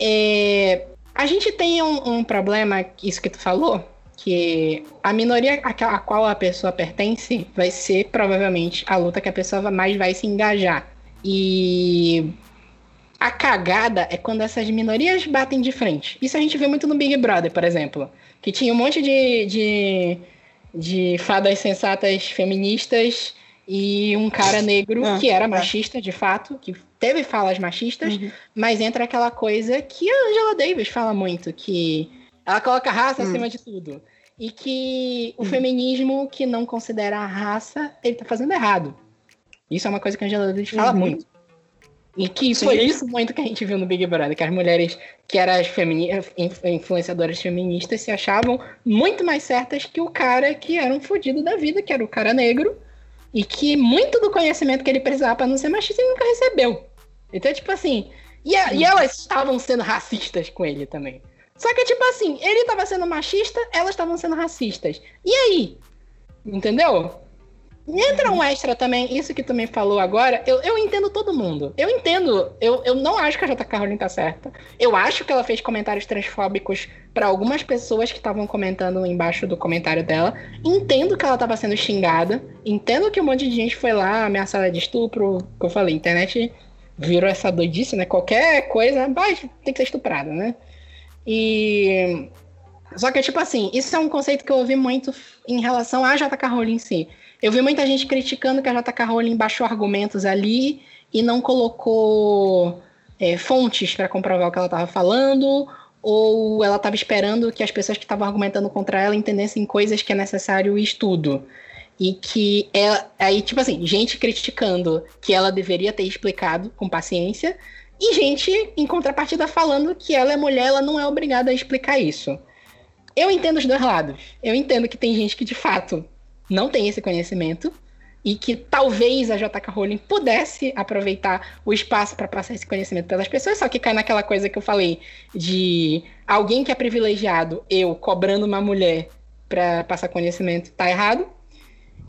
É, a gente tem um, um, problema, isso que tu falou, que a minoria a qual a pessoa pertence vai ser provavelmente a luta que a pessoa mais vai se engajar. E a cagada é quando essas minorias batem de frente. Isso a gente vê muito no Big Brother, por exemplo. Que tinha um monte de, de, de fadas sensatas feministas e um cara negro ah, que era é. machista, de fato, que teve falas machistas, uhum. mas entra aquela coisa que a Angela Davis fala muito, que ela coloca a raça uhum. acima de tudo. E que o uhum. feminismo que não considera a raça, ele tá fazendo errado. Isso é uma coisa que a Angela Davis fala uhum. muito. E que Sim. foi isso muito que a gente viu no Big Brother, que as mulheres que eram as femini influenciadoras feministas se achavam muito mais certas que o cara que era um fodido da vida, que era o cara negro, e que muito do conhecimento que ele precisava para não ser machista ele nunca recebeu. Então, tipo assim. E, a, e elas estavam sendo racistas com ele também. Só que, tipo assim, ele estava sendo machista, elas estavam sendo racistas. E aí? Entendeu? Entra um extra também, isso que tu me falou agora, eu, eu entendo todo mundo. Eu entendo, eu, eu não acho que a J.K. Rowling tá certa. Eu acho que ela fez comentários transfóbicos para algumas pessoas que estavam comentando embaixo do comentário dela. Entendo que ela tava sendo xingada. Entendo que um monte de gente foi lá ameaçada de estupro. Que eu falei, internet virou essa doidice, né? Qualquer coisa, vai, tem que ser estuprada, né? E. Só que, tipo assim, isso é um conceito que eu ouvi muito em relação à J.K. Rowling em si. Eu vi muita gente criticando que a J.K. Rowling baixou argumentos ali e não colocou é, fontes para comprovar o que ela estava falando, ou ela estava esperando que as pessoas que estavam argumentando contra ela entendessem coisas que é necessário estudo. E que ela, aí, tipo assim, gente criticando que ela deveria ter explicado com paciência, e gente, em contrapartida, falando que ela é mulher, ela não é obrigada a explicar isso. Eu entendo os dois lados. Eu entendo que tem gente que, de fato, não tem esse conhecimento e que talvez a JK Rowling pudesse aproveitar o espaço para passar esse conhecimento pelas pessoas, só que cai naquela coisa que eu falei de alguém que é privilegiado, eu cobrando uma mulher para passar conhecimento, tá errado.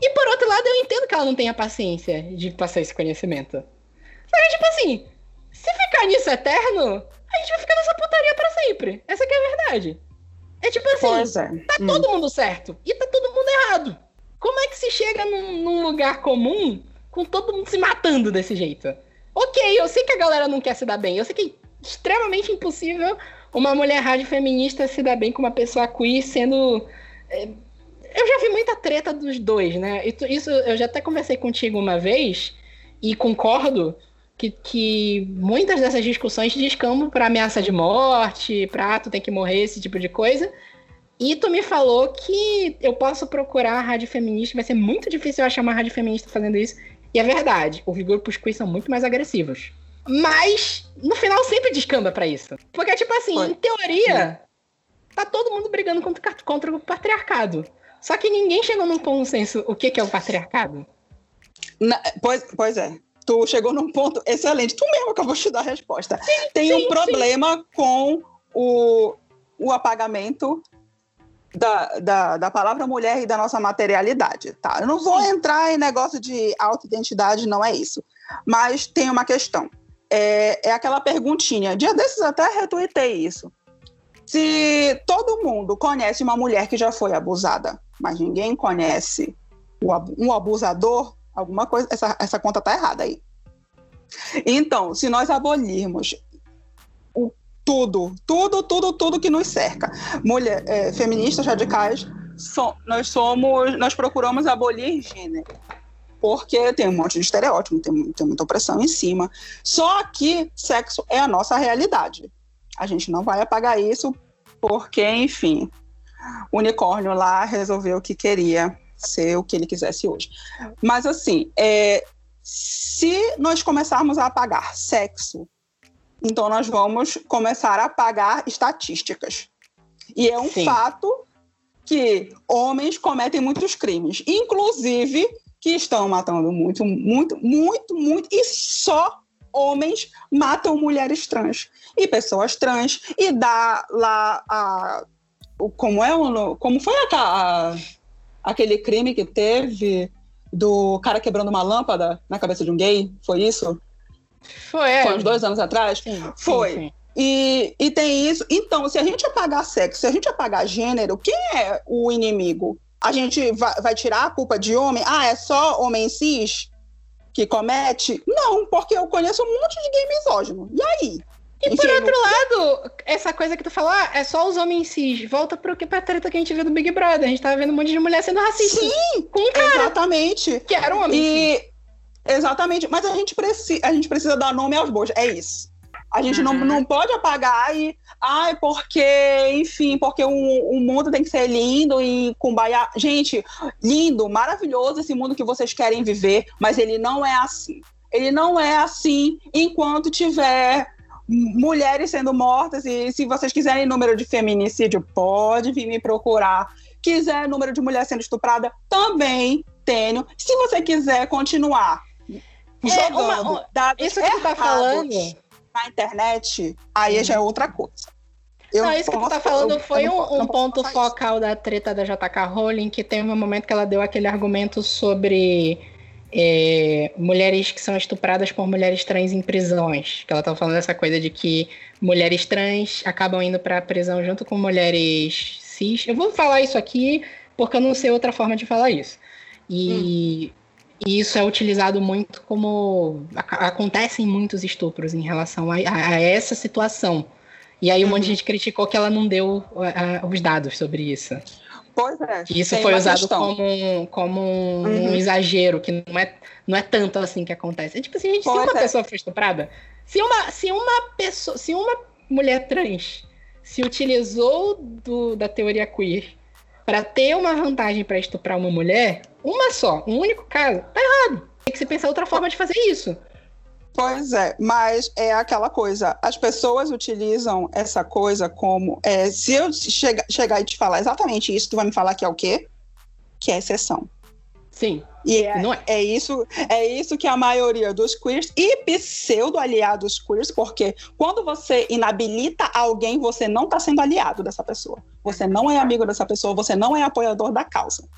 E por outro lado, eu entendo que ela não tenha paciência de passar esse conhecimento. Só que, tipo assim, se ficar nisso eterno, a gente vai ficar nessa putaria para sempre. Essa é a verdade. É tipo assim, é. tá hum. todo mundo certo e tá todo mundo errado. Como é que se chega num, num, lugar comum com todo mundo se matando desse jeito? Ok, eu sei que a galera não quer se dar bem. Eu sei que é extremamente impossível uma mulher rádio feminista se dar bem com uma pessoa queer sendo. É, eu já vi muita treta dos dois, né? Isso eu já até conversei contigo uma vez e concordo que, que muitas dessas discussões descambam para ameaça de morte, pra ah, tu tem que morrer, esse tipo de coisa. E tu me falou que eu posso procurar a rádio feminista, vai ser muito difícil eu achar uma rádio feminista fazendo isso. E é verdade, os grupos queer são muito mais agressivos. Mas, no final, sempre descamba para isso. Porque, tipo assim, Foi. em teoria, tá todo mundo brigando contra, contra o patriarcado. Só que ninguém chegou num consenso o que, que é o patriarcado. Na, pois, pois é. Tu chegou num ponto excelente. Tu mesmo que eu vou te dar a resposta. Sim, Tem sim, um problema sim. com o, o apagamento da, da, da, palavra mulher e da nossa materialidade, tá? Eu não vou entrar em negócio de autoidentidade, não é isso. Mas tem uma questão. É, é aquela perguntinha. Dia desses até retuitei isso. Se todo mundo conhece uma mulher que já foi abusada, mas ninguém conhece um abusador, alguma coisa, essa, essa conta tá errada aí. Então, se nós abolirmos tudo, tudo, tudo, tudo que nos cerca. Mulher, é, feministas radicais, so, nós somos, nós procuramos abolir gênero, porque tem um monte de estereótipo, tem, tem muita opressão em cima. Só que sexo é a nossa realidade. A gente não vai apagar isso, porque, enfim, o unicórnio lá resolveu que queria ser o que ele quisesse hoje. Mas assim, é, se nós começarmos a apagar sexo então, nós vamos começar a pagar estatísticas. E é um Sim. fato que homens cometem muitos crimes, inclusive que estão matando muito, muito, muito, muito, e só homens matam mulheres trans e pessoas trans e dá lá a, como é o como foi a, a aquele crime que teve do cara quebrando uma lâmpada na cabeça de um gay? Foi isso? Foi, é. Foi uns dois anos atrás? Sim, Foi. sim, sim. E, e tem isso. Então, se a gente apagar sexo, se a gente apagar gênero, quem é o inimigo? A gente vai, vai tirar a culpa de homem? Ah, é só homem cis que comete? Não, porque eu conheço um monte de gay misógino. E aí? E por Enfim, outro lado, essa coisa que tu falou, ah, é só os homens cis. Volta pro que pra treta que a gente viu do Big Brother. A gente tava vendo um monte de mulher sendo racista. Sim, Com um cara exatamente. que era um homem cis. Exatamente, mas a gente, preci a gente precisa dar nome aos bois, é isso. A gente não, Uhum. não pode apagar e. Ai, porque, enfim, porque o, o mundo tem que ser lindo e com baia. Gente, lindo, maravilhoso esse mundo que vocês querem viver, mas ele não é assim. Ele não é assim enquanto tiver mulheres sendo mortas. E se vocês quiserem número de feminicídio, pode vir me procurar. Quiser número de mulher sendo estuprada, também tenho. Se você quiser continuar jogando uma- uma- dados Isso que tu tá falando. na internet, aí já é outra coisa. Eu não, isso que tu tá posso- falando eu- foi eu não um, posso- um não posso ponto falar isso. focal da treta da JK Rowling, que teve um momento que ela deu aquele argumento sobre é, mulheres que são estupradas por mulheres trans em prisões. Que ela tava falando dessa coisa de que mulheres trans acabam indo pra prisão junto com mulheres cis. Eu vou falar isso aqui porque eu não sei outra forma de falar isso. E, e isso é utilizado muito como. ac- Acontecem muitos estupros em relação a, a- essa situação. E aí um monte de Uhum. gente criticou que ela não deu ah, os dados sobre isso. Pois é. Isso foi usado questão. como, um- como um, um Uhum. exagero, que não é, não é tanto assim que acontece. É tipo assim, gente, se uma é. pessoa foi estuprada, se uma, se uma pessoa, se uma mulher trans se utilizou do- da teoria queer para ter uma vantagem para estuprar uma mulher, uma só, um único caso, tá errado. Tem que se pensar outra forma de fazer isso. Pois é, mas é aquela coisa. As pessoas utilizam essa coisa como. é, se eu chega, chegar e te falar exatamente isso, tu vai me falar que é o quê? Que é exceção. Sim, E é, é. é isso, é isso que a maioria dos queers e pseudo-aliados queers, porque quando você inabilita alguém, você não está sendo aliado dessa pessoa. Você não é amigo dessa pessoa, você não é apoiador da causa.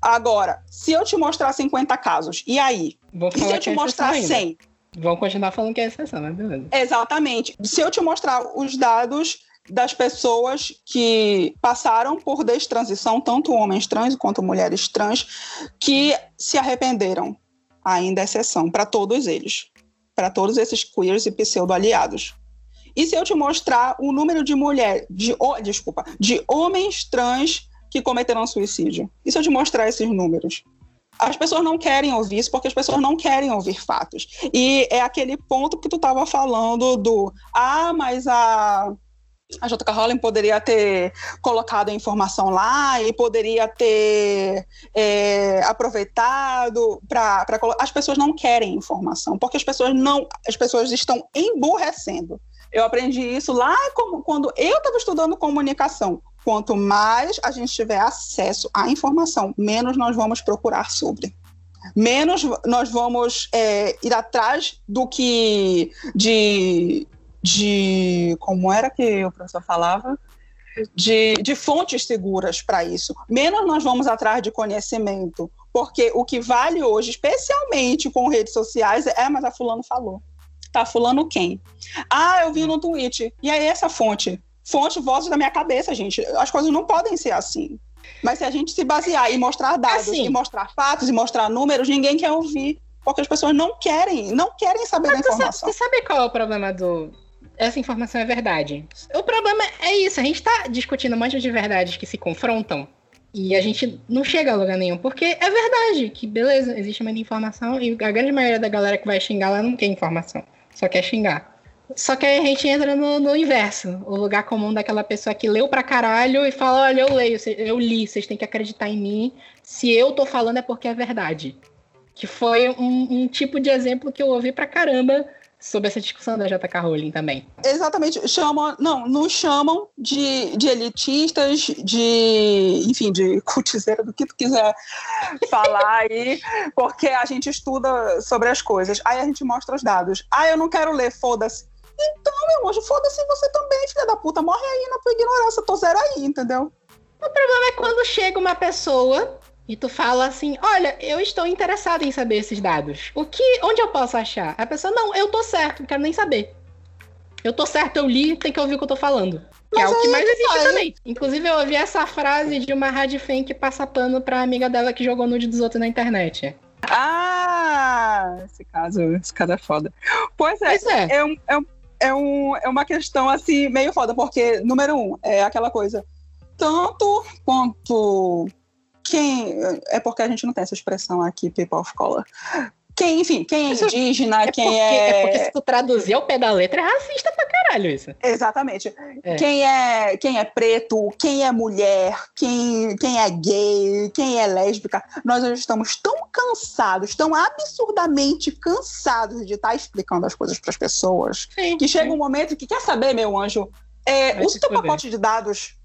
Agora, se eu te mostrar 50 casos, e aí? Vou E se falar eu te é mostrar ainda. 100? Vão continuar falando que é exceção, mas beleza. Exatamente. Se eu te mostrar os dados das pessoas que passaram por destransição, tanto homens trans quanto mulheres trans, que se arrependeram, ainda é exceção para todos eles, para todos esses queers e pseudo-aliados. E se eu te mostrar o número de mulheres, de, oh, desculpa, de homens trans que cometeram suicídio? Se eu te mostrar esses números? As pessoas não querem ouvir isso porque as pessoas não querem ouvir fatos. E é aquele ponto que tu estava falando do ah, mas a a JK Rowling poderia ter colocado a informação lá e poderia ter é, aproveitado para as pessoas não querem informação porque as pessoas não as pessoas estão emburrecendo eu aprendi isso lá como, quando eu estava estudando comunicação quanto mais a gente tiver acesso à informação menos nós vamos procurar sobre. Menos nós vamos é, ir atrás do que de, de como era que o professor falava? De, de fontes seguras para isso. Menos nós vamos atrás de conhecimento porque o que vale hoje especialmente com redes sociais é mas a fulano falou tá fulano quem? Ah eu vi no tweet e aí essa fonte fonte vozes da minha cabeça gente as coisas não podem ser assim mas se a gente se basear e mostrar dados, Assim. e mostrar fatos, e mostrar números, ninguém quer ouvir. Porque as pessoas não querem, não querem saber da Mas sabe, informação. tu sabe qual é o problema do. Essa informação é verdade. O problema é isso, a gente tá discutindo um monte de verdades que se confrontam e a gente não chega a lugar nenhum, porque é verdade que, beleza, existe muita informação e a grande maioria da galera que vai xingar lá não quer informação, só quer xingar. Só que aí a gente entra no, no inverso, o lugar comum daquela pessoa que leu pra caralho e fala: olha, eu leio, eu li, vocês têm que acreditar em mim. Se eu tô falando é porque é verdade. Que foi um, um tipo de exemplo que eu ouvi pra caramba sobre essa discussão da JK Rowling também. Exatamente, chamam, não, nos chamam de, de elitistas, de, enfim, de cultizeira, do que tu quiser falar aí, porque a gente estuda sobre as coisas. Aí a gente mostra os dados. Ah, eu não quero ler, foda-se. Meu anjo, foda-se você também, filha da puta. Morre aí na tua ignorância, tô zero aí, entendeu? É quando chega uma pessoa e tu fala assim: Olha, eu estou interessado em saber esses dados. O que, onde eu posso achar? A pessoa, não, eu tô certo, não quero nem saber. Eu tô certo, eu li, tem que ouvir o que eu tô falando. Que é o que aí mais existe também. Inclusive, eu ouvi essa frase de uma radfan que passa pano pra amiga dela que jogou nude dos outros na internet. Ah, esse caso, esse caso é foda. Pois é, Pois é. é, um, é, um, é, um, é uma questão assim, meio foda, porque, número um, é aquela coisa. Tanto quanto quem. É porque a gente não tem essa expressão aqui, people of color. Quem, enfim, quem é indígena, É quem porque, é. é porque se tu traduzir ao pé da letra, é racista pra caralho isso. Exatamente. É. Quem, é, quem é preto, quem é mulher, quem, quem é gay, quem é lésbica, nós hoje estamos tão cansados, tão absurdamente cansados de estar explicando as coisas para as pessoas, Sim. que chega um momento que quer saber, meu anjo, é, o teu fuder. pacote de dados.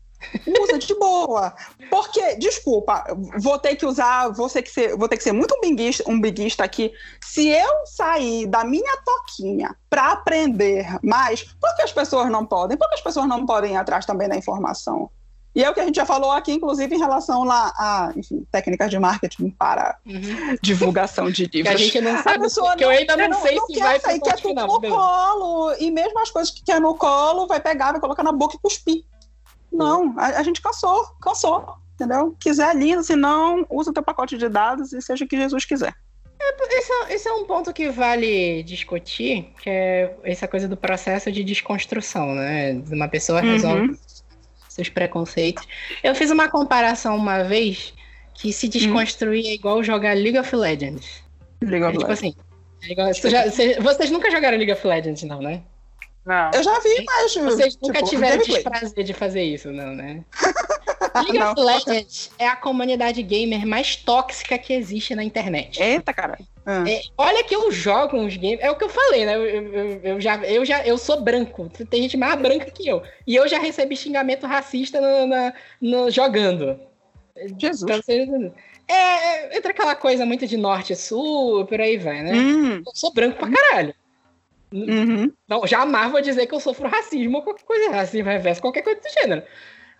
Usa de boa. Porque, desculpa, vou ter que usar, vou ter que ser, vou ter que ser muito um biguista, um biguista aqui. Se eu sair da minha toquinha para aprender mais, por que as pessoas não podem? Por que as pessoas não podem ir atrás também da informação? E é o que a gente já falou aqui, inclusive, em relação lá a, enfim, técnicas de marketing para Uhum. divulgação de Que a livros. gente não sabe, que eu ainda não, não, sei não se quer vai sair, quer ponto tudo no colo. E mesmo as coisas que quer no colo, vai pegar, vai colocar na boca e cuspir. Não, a, a gente cansou, cansou, entendeu? Quiser lindo, se não, usa o teu pacote de dados e seja o que Jesus quiser. Esse é, esse é um ponto que vale discutir, que é essa coisa do processo de desconstrução, né? Uma pessoa resolve Uhum. seus preconceitos. Eu fiz uma comparação uma vez que se desconstruir é igual jogar League of Legends. League É of tipo Legends. assim. é vocês nunca jogaram League of Legends, não, né? Não. Eu já vi, mas. Vocês nunca tipo, tiveram gameplay. desprazer de fazer isso, não, né? League Não. of Legends é a comunidade gamer mais tóxica que existe na internet. Eita, cara. Ah. É, olha que eu jogo uns games. É o que eu falei, né? Eu, eu- eu já, eu já eu sou branco. Tem gente mais branca que eu. E eu já recebi xingamento racista no, na- no- jogando. Jesus. Vocês entenderem. É, é, entra aquela coisa muito de norte e sul, por aí vai, né? Hum, Eu sou branco pra caralho. Uhum. Não, jamais vou dizer que eu sofro racismo ou qualquer coisa, racismo reverso, qualquer coisa do gênero.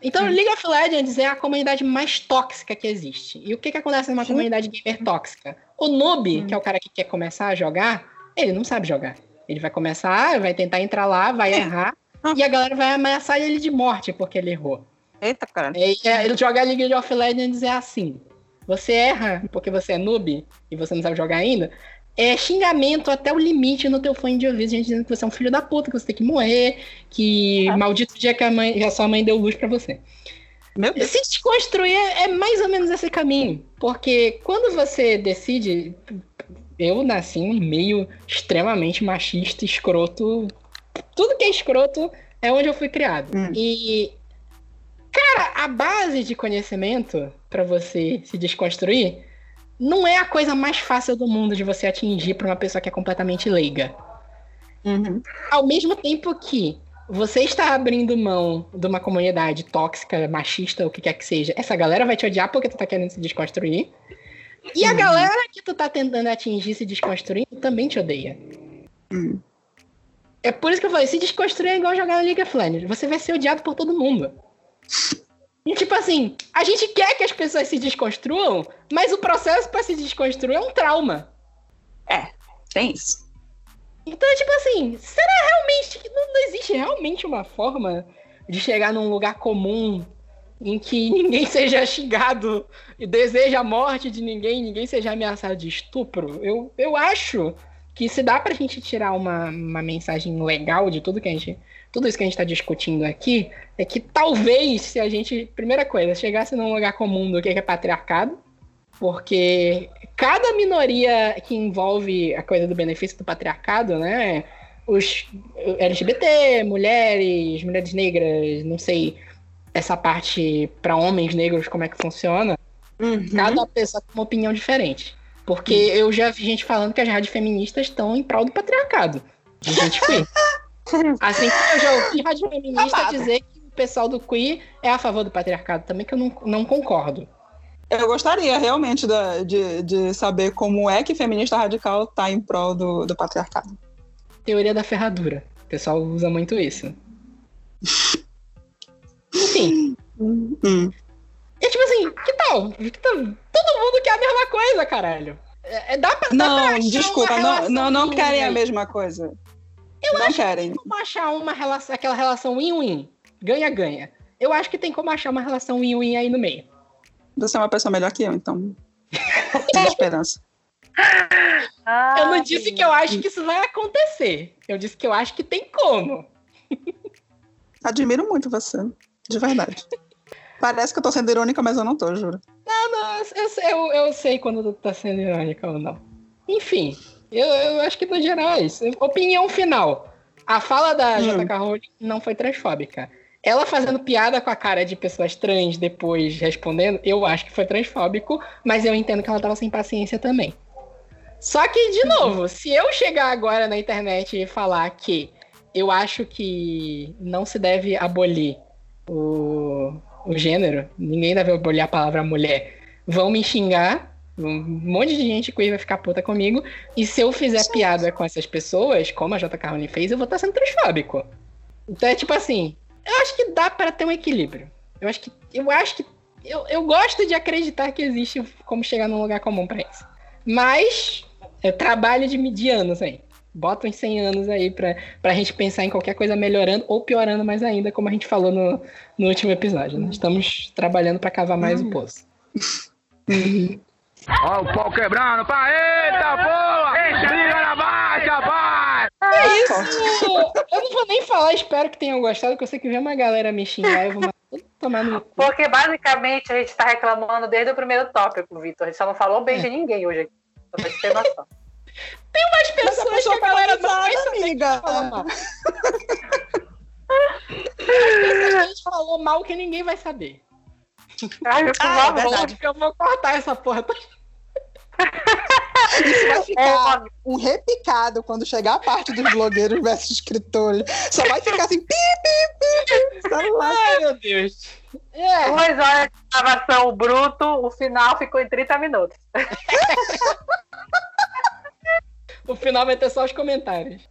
Então, Hum. League of Legends é a comunidade mais tóxica que existe. E o que, que acontece numa Sim. comunidade gamer tóxica? O noob, que é o cara que quer começar a jogar, ele não sabe jogar. Ele vai começar, vai tentar entrar lá, vai É. errar, Ah. e a galera vai ameaçar ele de morte porque ele errou. Eita, cara. E, é, ele jogar League of Legends é assim. Você erra porque você é noob e você não sabe jogar ainda. É xingamento até o limite no teu fone de ouvido, gente dizendo que você é um filho da puta, que você tem que morrer, que Ah. maldito dia que a, mãe, que a sua mãe deu luz pra você. Meu Deus. Se desconstruir é mais ou menos esse caminho. Porque quando você decide. Eu nasci em um meio extremamente machista, escroto. Tudo que é escroto é onde eu fui criado. Hum. E. Cara, a base de conhecimento pra você se desconstruir não é a coisa mais fácil do mundo de você atingir pra uma pessoa que é completamente leiga. Uhum. Ao mesmo tempo que você está abrindo mão de uma comunidade tóxica, machista, o que quer que seja, essa galera vai te odiar porque tu tá querendo se desconstruir. E a Uhum. galera que tu tá tentando atingir se desconstruindo também te odeia. Hum. É por isso que eu falei, se desconstruir é igual jogar League of Legends. Você vai ser odiado por todo mundo. E tipo assim, a gente quer que as pessoas se desconstruam, mas o processo pra se desconstruir é um trauma. Tem isso. Então, tipo assim, será realmente que não, não existe realmente uma forma de chegar num lugar comum em que ninguém seja xingado e deseja a morte de ninguém, ninguém seja ameaçado de estupro? Eu, eu acho que se dá pra gente tirar uma, uma mensagem legal de tudo que a gente. Tudo isso que a gente tá discutindo aqui, é que talvez se a gente, primeira coisa, chegasse num lugar comum do que é patriarcado, porque cada minoria que envolve a coisa do benefício do patriarcado, né? Os LGBT, mulheres, mulheres negras, não sei essa parte para homens negros como é que funciona. Uhum. Cada pessoa tem uma opinião diferente. Porque eu já vi gente falando que as rádios feministas estão em prol do patriarcado. De gente queer. Assim como eu já ouvi rádio feminista Amado. dizer que o pessoal do queer é a favor do patriarcado também, que eu não, não concordo. Eu gostaria realmente da- de, de saber como é que feminista radical tá em prol do, do patriarcado. Teoria da ferradura. O pessoal usa muito isso. Enfim, Hum. é tipo assim, que tal? Que tal? Todo mundo quer a mesma coisa, caralho. É, é dá pra, dá pra Não, desculpa, não, não, não querem a mesma coisa. Eu não acho querem. que tem como achar uma relação, aquela relação win-win. Ganha-ganha. Eu acho que tem como achar uma relação win-win aí no meio. Você é uma pessoa melhor que eu, então. Tenho esperança. Ah, eu não disse que eu acho que isso vai acontecer. Eu disse que eu acho que tem como. Admiro muito você. De verdade. Parece que eu tô sendo irônica, mas eu não tô, juro. Não, eu, eu, eu sei quando tu tá sendo irônica ou não. Enfim, eu, eu acho que no geral é isso. Opinião final. A fala da Hum. JK Rowling não foi transfóbica. Ela fazendo piada com a cara de pessoas trans depois respondendo, eu acho que foi transfóbico, mas eu entendo que ela tava sem paciência também. Só que, de novo, se eu chegar agora na internet e falar que eu acho que não se deve abolir o, o gênero, ninguém deve abolir a palavra mulher, vão me xingar, um monte de gente queer vai ficar puta comigo, e se eu fizer piada com essas pessoas, como a JK Rowling fez, eu vou estar sendo transfóbico. Então é tipo assim, eu acho que dá para ter um equilíbrio. Eu acho que. Eu acho que. Eu, eu gosto de acreditar que existe como chegar num lugar comum pra isso. Mas é trabalho de, de anos aí. Bota uns 100 anos aí pra, pra gente pensar em qualquer coisa melhorando ou piorando mais ainda, como a gente falou no, no último episódio. Né? Estamos trabalhando pra cavar mais o poço. Ó o pau quebrando, pá, eita porra! Briga na marcha, pai! É isso! Eu não vou nem falar, espero que tenham gostado, porque eu sei que vem uma galera me xingar, eu vou tomar no. Porque basicamente a gente tá reclamando desde o primeiro tópico, Vitor. A gente só não falou bem de ninguém hoje aqui. Só pra ter noção. As pessoas que pessoa a galera não vai pesada, saber que amiga. mal. As pessoas que a gente falou mal que ninguém vai saber. Ai, por Ah, é verdade. Eu vou cortar essa porra. Isso vai ficar Ô, um repicado quando chegar a parte dos blogueiros versus escritores. Só vai ficar assim, pi, pi, pi. Celular. Ai, meu Deus. É, Duas horas de gravação bruto, o final ficou em 30 minutos. o final vai ter só os comentários.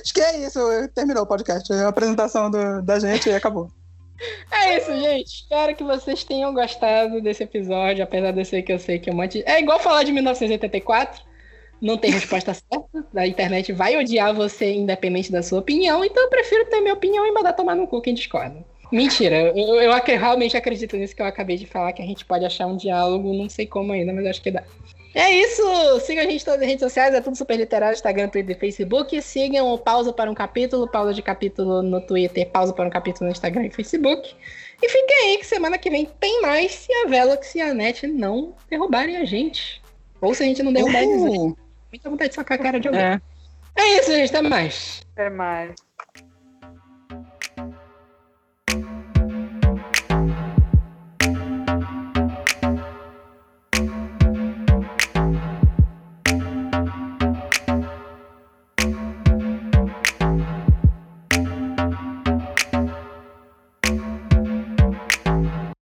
Acho que é isso. Terminou o podcast. A apresentação do- da gente e acabou. É isso, gente. Espero que vocês tenham gostado desse episódio, apesar de eu ser que eu sei que é um monte. É igual falar de 1984. Não tem resposta certa. A internet vai odiar você independente da sua opinião. Então eu prefiro ter minha opinião e mandar tomar no cu quem discorda. Mentira, eu, eu acre- realmente acredito nisso que eu acabei de falar, que a gente pode achar um diálogo, não sei como ainda, mas acho que dá. É isso! Sigam a gente em todas as redes sociais, é tudo super literário, Instagram, Twitter e Facebook. Sigam o Pausa para um Capítulo, pausa de capítulo no Twitter, pausa para um capítulo no Instagram e Facebook. E fiquem aí que semana que vem tem mais se a Velox e a Net não derrubarem a gente. Ou se a gente não derrubar eles. Uhul. Muita vontade de sacar a cara de alguém. É. É isso, gente. Até mais. Até mais.